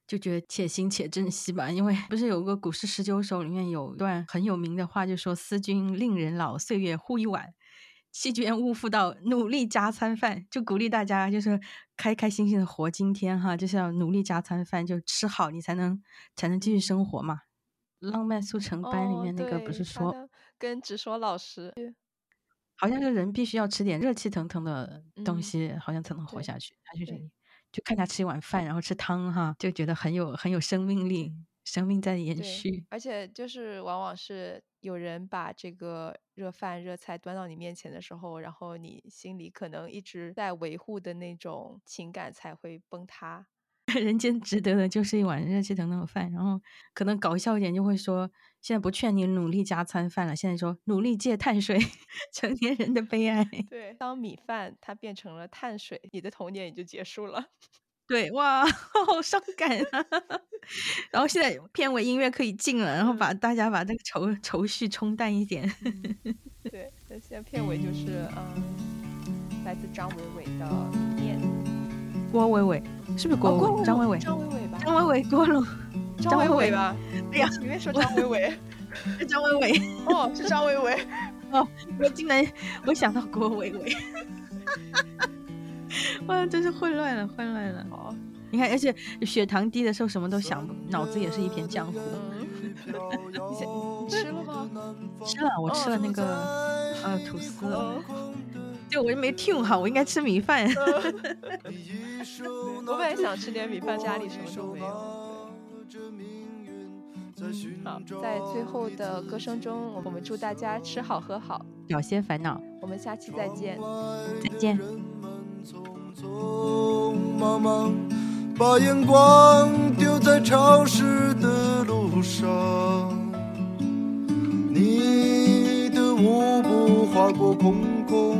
Speaker 2: 就觉得且行且珍惜吧。因为不是有个《古诗十九首》里面有段很有名的话，就说“思君令人老，岁月忽一晚，弃捐勿复道，努力加餐饭”，就鼓励大家就是开开心心的活今天哈，就是要努力加餐饭，就吃好你才能才能继续生活嘛。浪漫速成班里面那个不是说
Speaker 1: 跟直说老师，
Speaker 2: 好像是人必须要吃点热气腾腾的东西，好像才能活下去。他就这里，就看他吃一碗饭，然后吃汤哈，就觉得很有很有生命力，生命在延续。
Speaker 1: 而且就是往往是有人把这个热饭热菜端到你面前的时候，然后你心里可能一直在维护的那种情感才会崩塌。[LAUGHS]
Speaker 2: 人间值得的就是一碗热气腾腾的饭，然后可能搞笑一点就会说，现在不劝你努力加餐饭了，现在说努力戒碳水，[LAUGHS] 成年人的悲哀。
Speaker 1: 对，当米饭它变成了碳水，你的童年也就结束了。[LAUGHS]
Speaker 2: 对，哇，好伤感啊！然后现在片尾音乐可以进了，然后把大家把这个愁愁绪冲淡一点。
Speaker 1: 对，那现在片尾就是嗯，来自张伟伟的《念》。
Speaker 2: 郭伟伟是不是郭伟？张伟伟，
Speaker 1: 张伟伟吧？
Speaker 2: 张伟伟，郭龙，
Speaker 1: 张伟伟吧？
Speaker 2: 哎呀，
Speaker 1: 前面说张伟伟，[LAUGHS]
Speaker 2: 是张伟伟
Speaker 1: 哦，是张伟伟 [LAUGHS]
Speaker 2: 哦，我竟然我想到郭伟伟，[LAUGHS] 哇，真是混乱了，混乱了。哦，你看，而且血糖低的时候什么都想不，脑子也是一片浆糊。
Speaker 1: 你吃了吗？
Speaker 2: 吃了，我吃了那个呃吐司。就我就没听好，我应该吃米饭。[LAUGHS]
Speaker 1: 我本来想吃点米饭，家里什么都没有。好，在最后的歌声中，我们祝大家吃好喝好，
Speaker 2: 少些烦恼。
Speaker 1: 我们下期再见，
Speaker 2: 再见。
Speaker 4: 把眼光丢在潮湿的路上，你的舞步划过空空